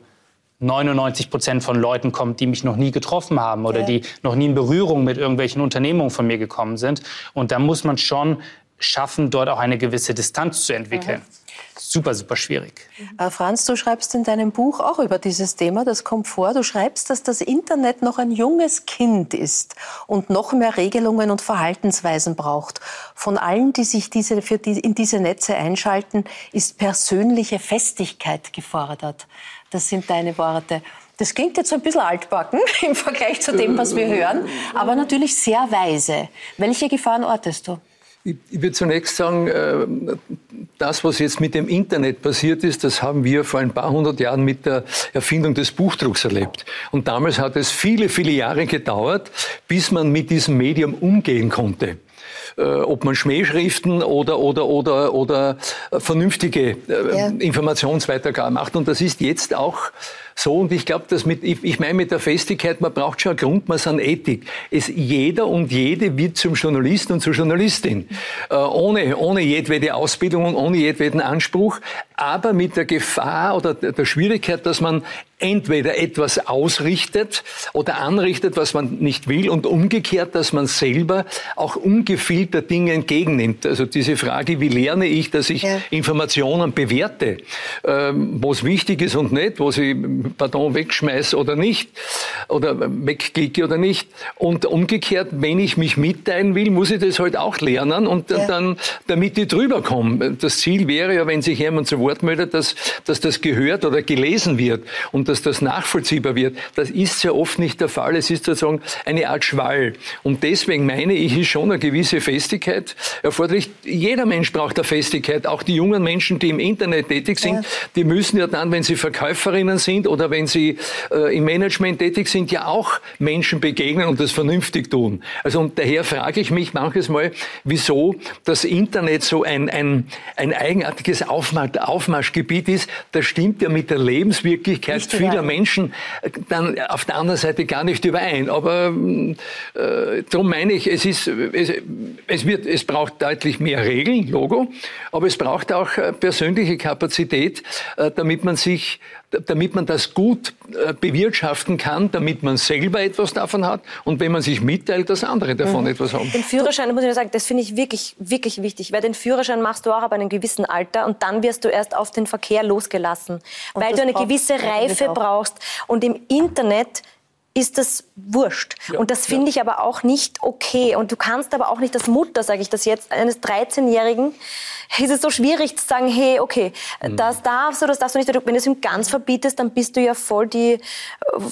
99 Prozent von Leuten kommt, die mich noch nie getroffen haben oder ja. die noch nie in Berührung mit irgendwelchen Unternehmungen von mir gekommen sind. Und da muss man schon schaffen, dort auch eine gewisse Distanz zu entwickeln. Mhm. Super, super schwierig. Äh, Franz, du schreibst in deinem Buch auch über dieses Thema, das kommt vor. Du schreibst, dass das Internet noch ein junges Kind ist und noch mehr Regelungen und Verhaltensweisen braucht. Von allen, die sich diese, für die, in diese Netze einschalten, ist persönliche Festigkeit gefordert. Das sind deine Worte. Das klingt jetzt ein bisschen altbacken [laughs] im Vergleich zu dem, was wir hören, aber natürlich sehr weise. Welche Gefahren ortest du? Ich würde zunächst sagen, äh, das, was jetzt mit dem Internet passiert ist, das haben wir vor ein paar hundert Jahren mit der Erfindung des Buchdrucks erlebt. Und damals hat es viele, viele Jahre gedauert, bis man mit diesem Medium umgehen konnte äh, ob man Schmähschriften oder, oder, oder, oder vernünftige äh, ja. Informationsweitergabe macht. Und das ist jetzt auch so. Und ich glaube, dass mit, ich, ich meine mit der Festigkeit, man braucht schon ein Grundmaß an Ethik. Es, jeder und jede wird zum Journalist und zur Journalistin. Äh, ohne, ohne jedwede Ausbildung und ohne jedweden Anspruch. Aber mit der Gefahr oder der Schwierigkeit, dass man entweder etwas ausrichtet oder anrichtet, was man nicht will und umgekehrt, dass man selber auch ungefiltert Dinge entgegennimmt. Also diese Frage, wie lerne ich, dass ich ja. Informationen bewerte, ähm, was wichtig ist und nicht, was ich, pardon, wegschmeiße oder nicht oder wegklicke oder nicht. Und umgekehrt, wenn ich mich mitteilen will, muss ich das halt auch lernen und ja. dann, damit ich drüber komme. Das Ziel wäre ja, wenn sich jemand zu Wort meldet, dass, dass das gehört oder gelesen wird. Und dass das nachvollziehbar wird. Das ist sehr oft nicht der Fall. Es ist sozusagen eine Art Schwall. Und deswegen meine ich, ist schon eine gewisse Festigkeit erforderlich. Jeder Mensch braucht eine Festigkeit. Auch die jungen Menschen, die im Internet tätig sind, ja. die müssen ja dann, wenn sie Verkäuferinnen sind oder wenn sie äh, im Management tätig sind, ja auch Menschen begegnen und das vernünftig tun. Also und daher frage ich mich manches Mal, wieso das Internet so ein, ein, ein eigenartiges Aufmarsch, Aufmarschgebiet ist. Das stimmt ja mit der Lebenswirklichkeit vieler Menschen dann auf der anderen Seite gar nicht überein. Aber äh, darum meine ich, es ist, es, es wird, es braucht deutlich mehr Regeln, Logo, aber es braucht auch äh, persönliche Kapazität, äh, damit man sich damit man das gut äh, bewirtschaften kann, damit man selber etwas davon hat und wenn man sich mitteilt, dass andere davon mhm. etwas haben. Den Führerschein, muss ich sagen, das finde ich wirklich, wirklich wichtig, weil den Führerschein machst du auch ab einem gewissen Alter und dann wirst du erst auf den Verkehr losgelassen, und weil du eine gewisse Reife brauchst und im Internet ist das wurscht. Ja, und das finde ja. ich aber auch nicht okay. Und du kannst aber auch nicht als Mutter, sage ich das jetzt, eines 13-Jährigen, ist es so schwierig zu sagen, hey, okay, mhm. das darfst du, das darfst du nicht. Wenn du es ihm ganz verbietest, dann bist du ja voll die,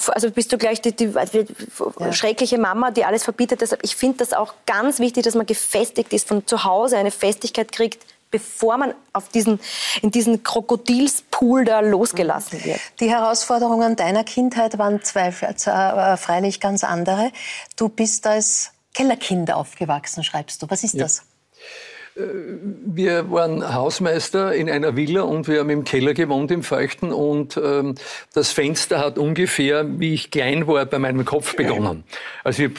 also bist du gleich die, die, ja. schreckliche Mama, die alles verbietet. Deshalb, ich finde das auch ganz wichtig, dass man gefestigt ist, von zu Hause eine Festigkeit kriegt, bevor man auf diesen, in diesen Krokodilspool da losgelassen wird. Die Herausforderungen deiner Kindheit waren zwei, äh, freilich ganz andere. Du bist als Kellerkind aufgewachsen, schreibst du. Was ist ja. das? Äh, wir waren Hausmeister in einer Villa und wir haben im Keller gewohnt im Feuchten und ähm, das Fenster hat ungefähr, wie ich klein war, bei meinem Kopf begonnen. Also ich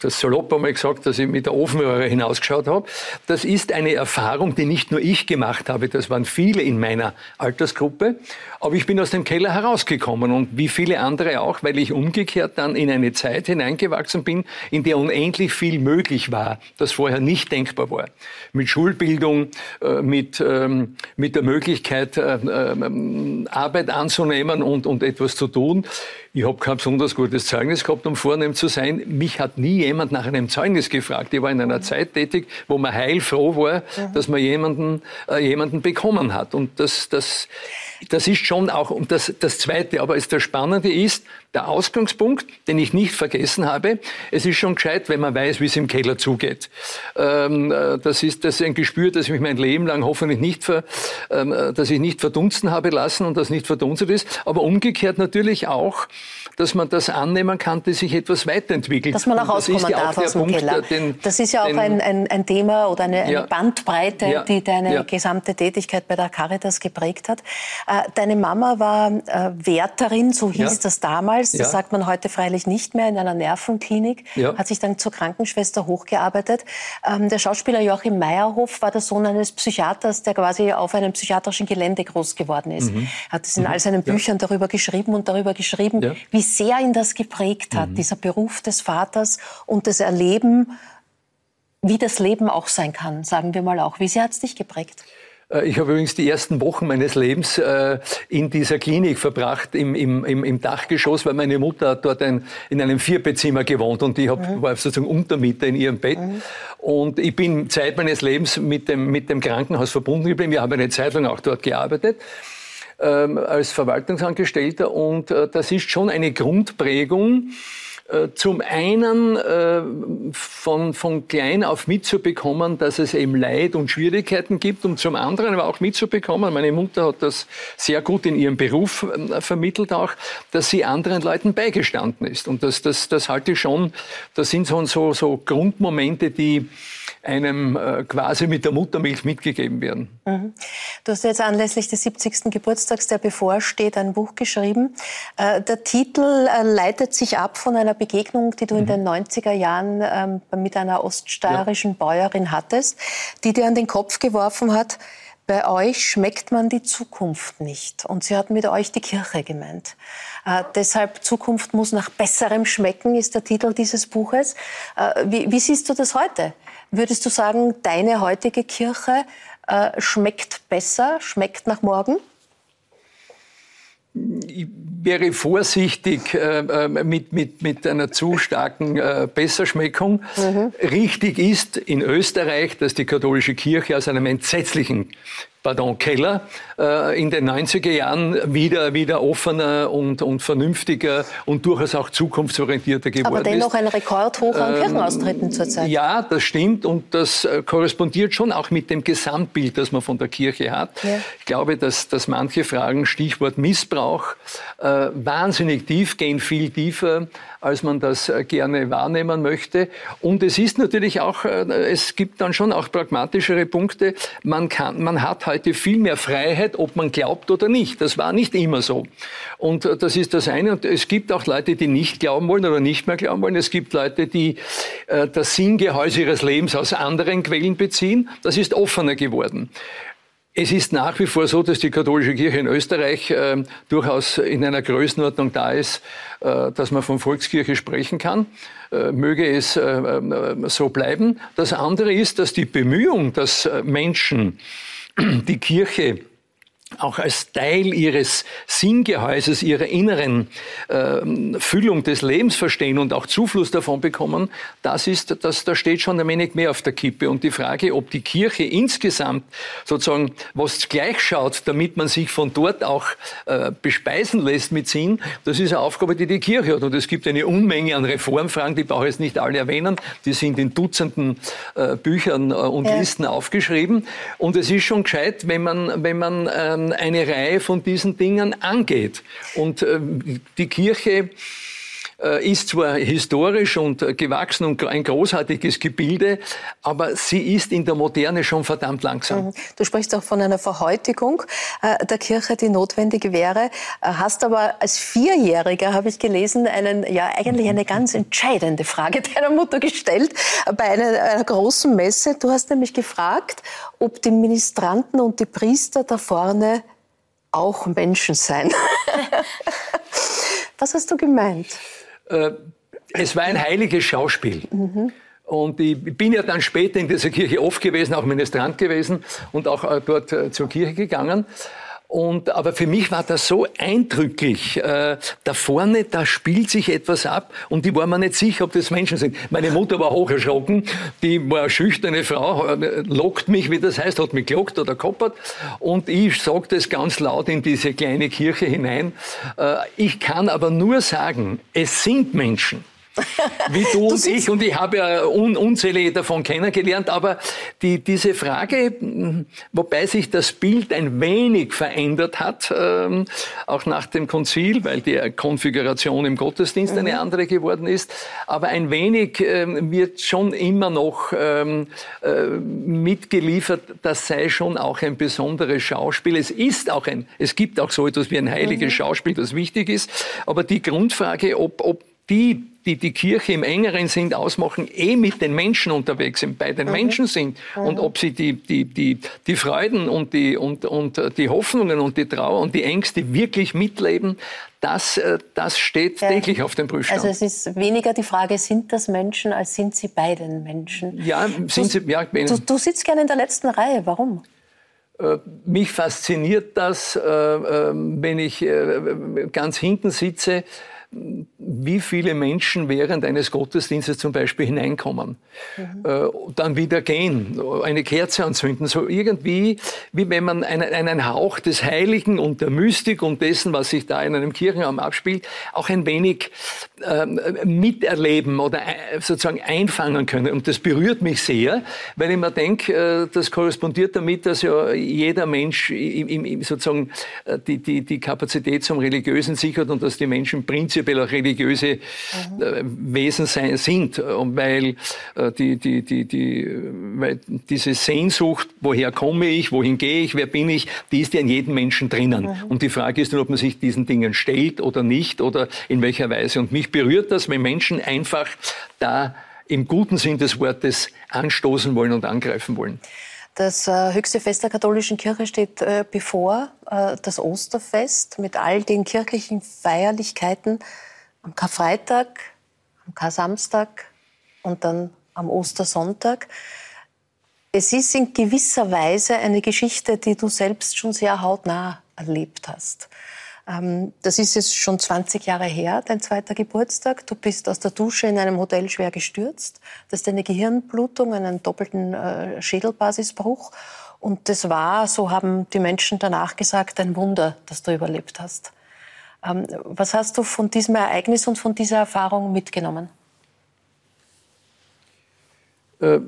das salopp einmal gesagt, dass ich mit der Ofenröhre hinausgeschaut habe. Das ist eine Erfahrung, die nicht nur ich gemacht habe, das waren viele in meiner Altersgruppe. Aber ich bin aus dem Keller herausgekommen und wie viele andere auch, weil ich umgekehrt dann in eine Zeit hineingewachsen bin, in der unendlich viel möglich war, das vorher nicht denkbar war. Mit Schulbildung, äh, mit, ähm, mit der Möglichkeit, äh, ähm, Arbeit anzunehmen und, und etwas zu tun. Ich habe kein besonders gutes Zeugnis gehabt, um vornehm zu sein. Mich hat nie jemand nach einem Zeugnis gefragt. Ich war in einer mhm. Zeit tätig, wo man heilfroh war, mhm. dass man jemanden, äh, jemanden bekommen hat. Und das, das das ist schon auch, und das, das Zweite, aber das Spannende ist, der Ausgangspunkt, den ich nicht vergessen habe, es ist schon gescheit, wenn man weiß, wie es im Keller zugeht. Ähm, äh, das, ist, das ist ein Gespür, das mich mein Leben lang hoffentlich nicht, ver, ähm, äh, dass ich nicht verdunsten habe lassen und das nicht verdunstet ist. Aber umgekehrt natürlich auch, dass man das annehmen kann, dass sich etwas weiterentwickelt. Dass man auch rauskommen ja darf aus dem Punkt, Keller. Den, das ist ja auch den, ein, ein, ein, Thema oder eine, eine ja, Bandbreite, ja, die deine gesamte Tätigkeit bei der Caritas geprägt hat. Äh, deine Mama war äh, Wärterin, so hieß das damals. Das sagt man heute freilich nicht mehr, in einer Nervenklinik. Hat sich dann zur Krankenschwester hochgearbeitet. Ähm, der Schauspieler Joachim Meyerhoff war der Sohn eines Psychiaters, der quasi auf einem psychiatrischen Gelände groß geworden ist. Mhm. Hat es in mhm. all seinen Büchern darüber geschrieben und darüber geschrieben, wie sehr ihn das geprägt hat, mhm. dieser Beruf des Vaters und das Erleben, wie das Leben auch sein kann, sagen wir mal auch. Wie sehr hat es dich geprägt? Äh, ich habe übrigens die ersten Wochen meines Lebens äh, in dieser Klinik verbracht, im, im, im Dachgeschoss, weil meine Mutter hat dort ein, in einem Vierbettzimmer gewohnt und ich hab, mhm. war sozusagen Untermieter in ihrem Bett. Mhm. Und ich bin Zeit meines Lebens mit dem, mit dem Krankenhaus verbunden geblieben. Wir haben eine Zeit lang auch dort gearbeitet ähm, als Verwaltungsangestellter. Und äh, das ist schon eine Grundprägung, zum einen äh, von, von klein auf mitzubekommen, dass es eben Leid und Schwierigkeiten gibt und zum anderen aber auch mitzubekommen, meine Mutter hat das sehr gut in ihrem Beruf äh, vermittelt auch, dass sie anderen Leuten beigestanden ist. Und das, das, das halte ich schon, das sind so, so Grundmomente, die einem äh, quasi mit der Muttermilch mitgegeben werden. Mhm. Du hast jetzt anlässlich des 70. Geburtstags, der bevorsteht, ein Buch geschrieben. Äh, der Titel äh, leitet sich ab von einer Begegnung, die du mhm. in den 90er Jahren ähm, mit einer oststeirischen ja. Bäuerin hattest, die dir an den Kopf geworfen hat, bei euch schmeckt man die Zukunft nicht. Und sie hat mit euch die Kirche gemeint. Äh, deshalb Zukunft muss nach besserem schmecken, ist der Titel dieses Buches. Äh, wie, wie, siehst du das heute? Würdest du sagen, deine heutige Kirche äh, schmeckt besser, schmeckt nach morgen? ich wäre vorsichtig äh, äh, mit, mit, mit einer zu starken äh, Besserschmeckung. Mhm. Richtig ist in Österreich, dass die katholische Kirche aus einem entsetzlichen pardon, Keller äh, in den 90er Jahren wieder, wieder offener und, und vernünftiger und durchaus auch zukunftsorientierter geworden ist. Aber dennoch ist. ein Rekordhoch an ähm, Kirchenaustritten zurzeit. Ja, das stimmt und das äh, korrespondiert schon auch mit dem Gesamtbild, das man von der Kirche hat. Ja. Ich glaube, dass, dass manche Fragen, Stichwort Missbrauch, äh, wahnsinnig tief gehen, viel tiefer, als man das äh, gerne wahrnehmen möchte. Und es ist natürlich auch, äh, es gibt dann schon auch pragmatischere Punkte. Man kann, man hat heute viel mehr Freiheit, ob man glaubt oder nicht. Das war nicht immer so. Und äh, das ist das eine. Und es gibt auch Leute, die nicht glauben wollen oder nicht mehr glauben wollen. Es gibt Leute, die äh, das Sinngehäuse ihres Lebens aus anderen Quellen beziehen. Das ist offener geworden. Es ist nach wie vor so, dass die katholische Kirche in Österreich äh, durchaus in einer Größenordnung da ist, äh, dass man von Volkskirche sprechen kann. Äh, möge es äh, äh, so bleiben. Das andere ist, dass die Bemühung, dass Menschen die Kirche auch als Teil ihres Sinngehäuses, ihrer inneren äh, Füllung des Lebens verstehen und auch Zufluss davon bekommen, das ist, das, da steht schon ein wenig mehr auf der Kippe. Und die Frage, ob die Kirche insgesamt sozusagen was gleich schaut, damit man sich von dort auch äh, bespeisen lässt mit Sinn, das ist eine Aufgabe, die die Kirche hat. Und es gibt eine Unmenge an Reformfragen, die brauche ich jetzt nicht alle erwähnen, die sind in Dutzenden äh, Büchern äh, und ja. Listen aufgeschrieben. Und es ist schon gescheit, wenn man, wenn man äh, eine Reihe von diesen Dingen angeht. Und äh, die Kirche ist zwar historisch und äh, gewachsen und ein großartiges Gebilde, aber sie ist in der Moderne schon verdammt langsam. Mhm. Du sprichst auch von einer Verhäutigung der Kirche, die notwendig wäre. Hast aber als Vierjähriger, habe ich gelesen, einen, ja, eigentlich eine ganz entscheidende Frage [laughs] deiner Mutter gestellt bei einer, einer großen Messe. Du hast nämlich gefragt, ob die Ministranten und die Priester da vorne auch Menschen sein. [laughs] Was hast du gemeint? Äh, es war ein heiliges Schauspiel. Mhm. Und ich bin ja dann später in dieser Kirche oft gewesen, auch Ministrant gewesen und auch äh, dort äh, zur Kirche gegangen. Und, aber für mich war das so eindrücklich. Äh, da vorne, da spielt sich etwas ab und ich war mir nicht sicher, ob das Menschen sind. Meine Mutter war hoch erschrocken. Die war eine schüchterne Frau, äh, lockt mich, wie das heißt, hat mich gelockt oder koppert. Und ich sage das ganz laut in diese kleine Kirche hinein. Äh, ich kann aber nur sagen, es sind Menschen. Wie du, [laughs] du und ich. Und ich habe ja un unzählige davon kennengelernt. Aber die, diese Frage, wobei sich das Bild ein wenig verändert hat, ähm, auch nach dem Konzil, weil die Konfiguration im Gottesdienst mhm. eine andere geworden ist. Aber ein wenig ähm, wird schon immer noch ähm, äh, mitgeliefert, das sei schon auch ein besonderes Schauspiel. Es ist auch ein, es gibt auch so etwas wie ein heiliges mhm. Schauspiel, das wichtig ist. Aber die Grundfrage, ob, ob die die die Kirche im engeren Sinn ausmachen, eh mit den Menschen unterwegs sind, bei den mhm. Menschen sind mhm. und ob sie die, die, die, die Freuden und die, und, und die Hoffnungen und die Trauer und die Ängste wirklich mitleben, das, äh, das steht ja. täglich auf dem Prüfstand. Also es ist weniger die Frage, sind das Menschen, als sind sie bei den Menschen? Ja, sind du, sie, ja. Du, du sitzt gerne in der letzten Reihe, warum? Äh, mich fasziniert das, äh, wenn ich ganz hinten sitze, wie viele Menschen während eines Gottesdienstes zum Beispiel hineinkommen, mhm. äh, dann wieder gehen, eine Kerze anzünden, so irgendwie, wie wenn man einen, einen Hauch des Heiligen und der Mystik und dessen, was sich da in einem Kirchenraum abspielt, auch ein wenig miterleben oder äh, sozusagen einfangen können. Und das berührt mich sehr, weil ich mir denke, äh, das korrespondiert damit, dass ja jeder Mensch sozusagen äh, die, die, die Kapazität zum Religiösen sichert und dass die Menschen prinzipiell auch religiöse mhm. Wesen sein, sind. Und weil, äh, die, die, die, die, weil diese Sehnsucht, woher komme ich, wohin gehe ich, wer bin ich, die ist ja in jedem Menschen drinnen. Mhm. Und die Frage ist nur, ob man sich diesen Dingen stellt oder nicht oder in welcher Weise. Und mich berührt das, wenn Menschen einfach da im guten Sinn des Wortes anstoßen wollen und angreifen wollen. Das äh, höchste Fest der katholischen Kirche steht äh, bevor, äh, das Osterfest mit all den kirchlichen Feierlichkeiten am Karfreitag, am Kar-Samstag und dann am Ostersonntag. Es ist in gewisser Weise eine Geschichte, die du selbst schon sehr hautnah erlebt hast. Ähm, das ist jetzt schon 20 Jahre her, dein zweiter Geburtstag. Du bist aus der Dusche in einem Hotel schwer gestürzt. Das ist eine Gehirnblutung, einen doppelten äh, Schädelbasisbruch. Und das war, so haben die Menschen danach gesagt, ein Wunder, dass du überlebt hast. Ähm, was hast du von diesem Ereignis und von dieser Erfahrung mitgenommen? Äh,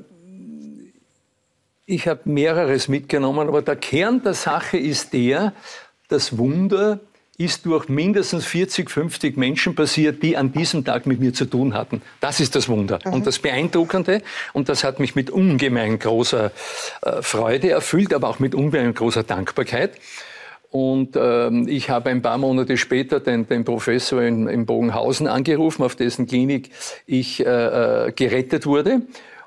ich habe mehreres mitgenommen, aber der Kern der Sache ist der, das Wunder ist durch mindestens 40, 50 Menschen passiert, die an diesem Tag mit mir zu tun hatten. Das ist das Wunder. Mhm. Und das Beeindruckende, und das hat mich mit ungemein großer äh, Freude erfüllt, aber auch mit ungemein großer Dankbarkeit. Und ähm, ich habe ein paar Monate später den, den Professor in, in Bogenhausen angerufen, auf dessen Klinik ich äh, äh gerettet wurde.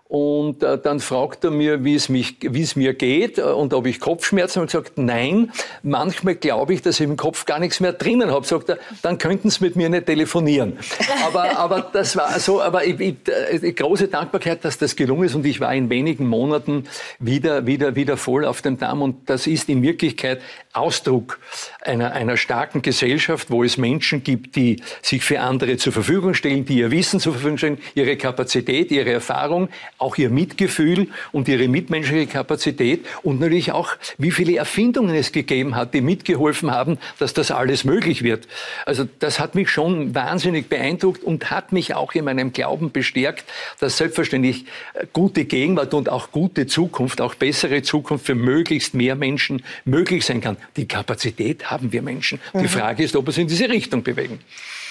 Und äh, dann fragt er mir, wie es, mich, wie es mir geht äh, und ob ich Kopfschmerzen habe. Gesagt, nein, manchmal glaube ich, dass ich im Kopf gar nichts mehr drinnen habe. Sagt er, dann könnten Sie mit mir nicht telefonieren. Aber, [laughs] aber das war so, aber ich, ich, äh, große Dankbarkeit, dass das gelungen ist und ich war in wenigen Monaten wieder, wieder, wieder voll auf dem Damm und das ist in Wirklichkeit Ausdruck einer, einer starken Gesellschaft, wo es Menschen gibt, die sich für andere zur Verfügung stellen, die ihr Wissen zur Verfügung stellen, ihre Kapazität, ihre Erfahrung, auch ihr Mitgefühl und ihre mitmenschliche Kapazität und natürlich auch, wie viele Erfindungen es gegeben hat, die mitgeholfen haben, dass das alles möglich wird. Also das hat mich schon wahnsinnig beeindruckt und hat mich auch in meinem Glauben bestärkt, dass selbstverständlich äh, gute Gegenwart und auch gute Zukunft, auch bessere Zukunft für möglichst mehr Menschen möglich sein kann. Die Kapazität haben wir Menschen. Die mhm. Frage ist, ob wir es in diese Richtung bewegen.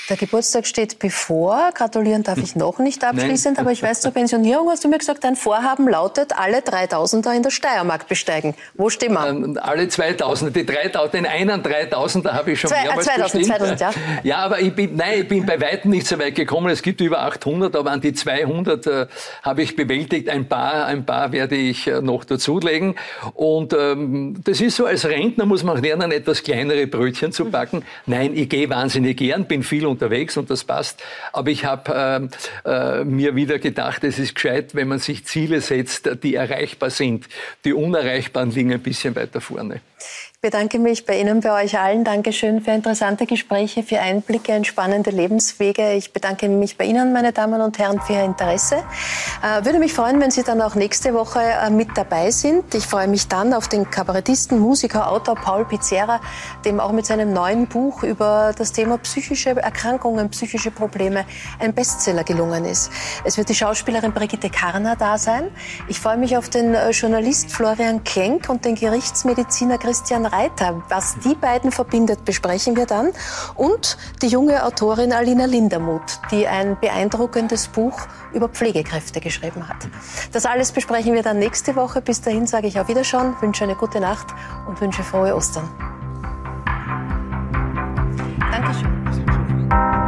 Der Geburtstag steht bevor. Gratulieren darf ich noch nicht abschließend, Nein. aber ich weiß, zur Pensionierung hast du mir gesagt, dein Vorhaben lautet, alle 3000er in der Steiermark besteigen. Wo stehen wir? Ähm, alle 2000 die 3000, den einen 3000er habe ich schon Zwei, mehrmals 2000, 2000, ja. Ja, aber ich bin, nein, ich bin bei weitem nicht so weit gekommen. Es gibt über 800, aber an die 200 äh, habe ich bewältigt. Ein paar, ein paar werde ich äh, noch dazulegen. Und ähm, das ist so, als Rentner muss man lernen, etwas kleinere Brötchen zu backen. Nein, ich gehe wahnsinnig gern, bin viel unterwegs und das passt. Aber ich habe äh, äh, mir wieder gedacht, es ist gescheit, wenn man sich Ziele setzt, die erreichbar sind. Die unerreichbaren liegen ein bisschen weiter vorne. Ich bedanke mich bei Ihnen, bei euch allen. Dankeschön für interessante Gespräche, für Einblicke in spannende Lebenswege. Ich bedanke mich bei Ihnen, meine Damen und Herren, für Ihr Interesse. Äh, würde mich freuen, wenn Sie dann auch nächste Woche äh, mit dabei sind. Ich freue mich dann auf den Kabarettisten, Musiker, Autor Paul Pizzerra, dem auch mit seinem neuen Buch über das Thema psychische Erkrankungen, psychische Probleme ein Bestseller gelungen ist. Es wird die Schauspielerin Brigitte Karner da sein. Ich freue mich auf den äh, Journalist Florian Klenk und den Gerichtsmediziner Christian Eiter. Was die beiden verbindet, besprechen wir dann. Und die junge Autorin Alina Lindermuth, die ein beeindruckendes Buch über Pflegekräfte geschrieben hat. Das alles besprechen wir dann nächste Woche. Bis dahin sage ich auf Wiederschauen, wünsche eine gute Nacht und wünsche frohe Ostern. Dankeschön.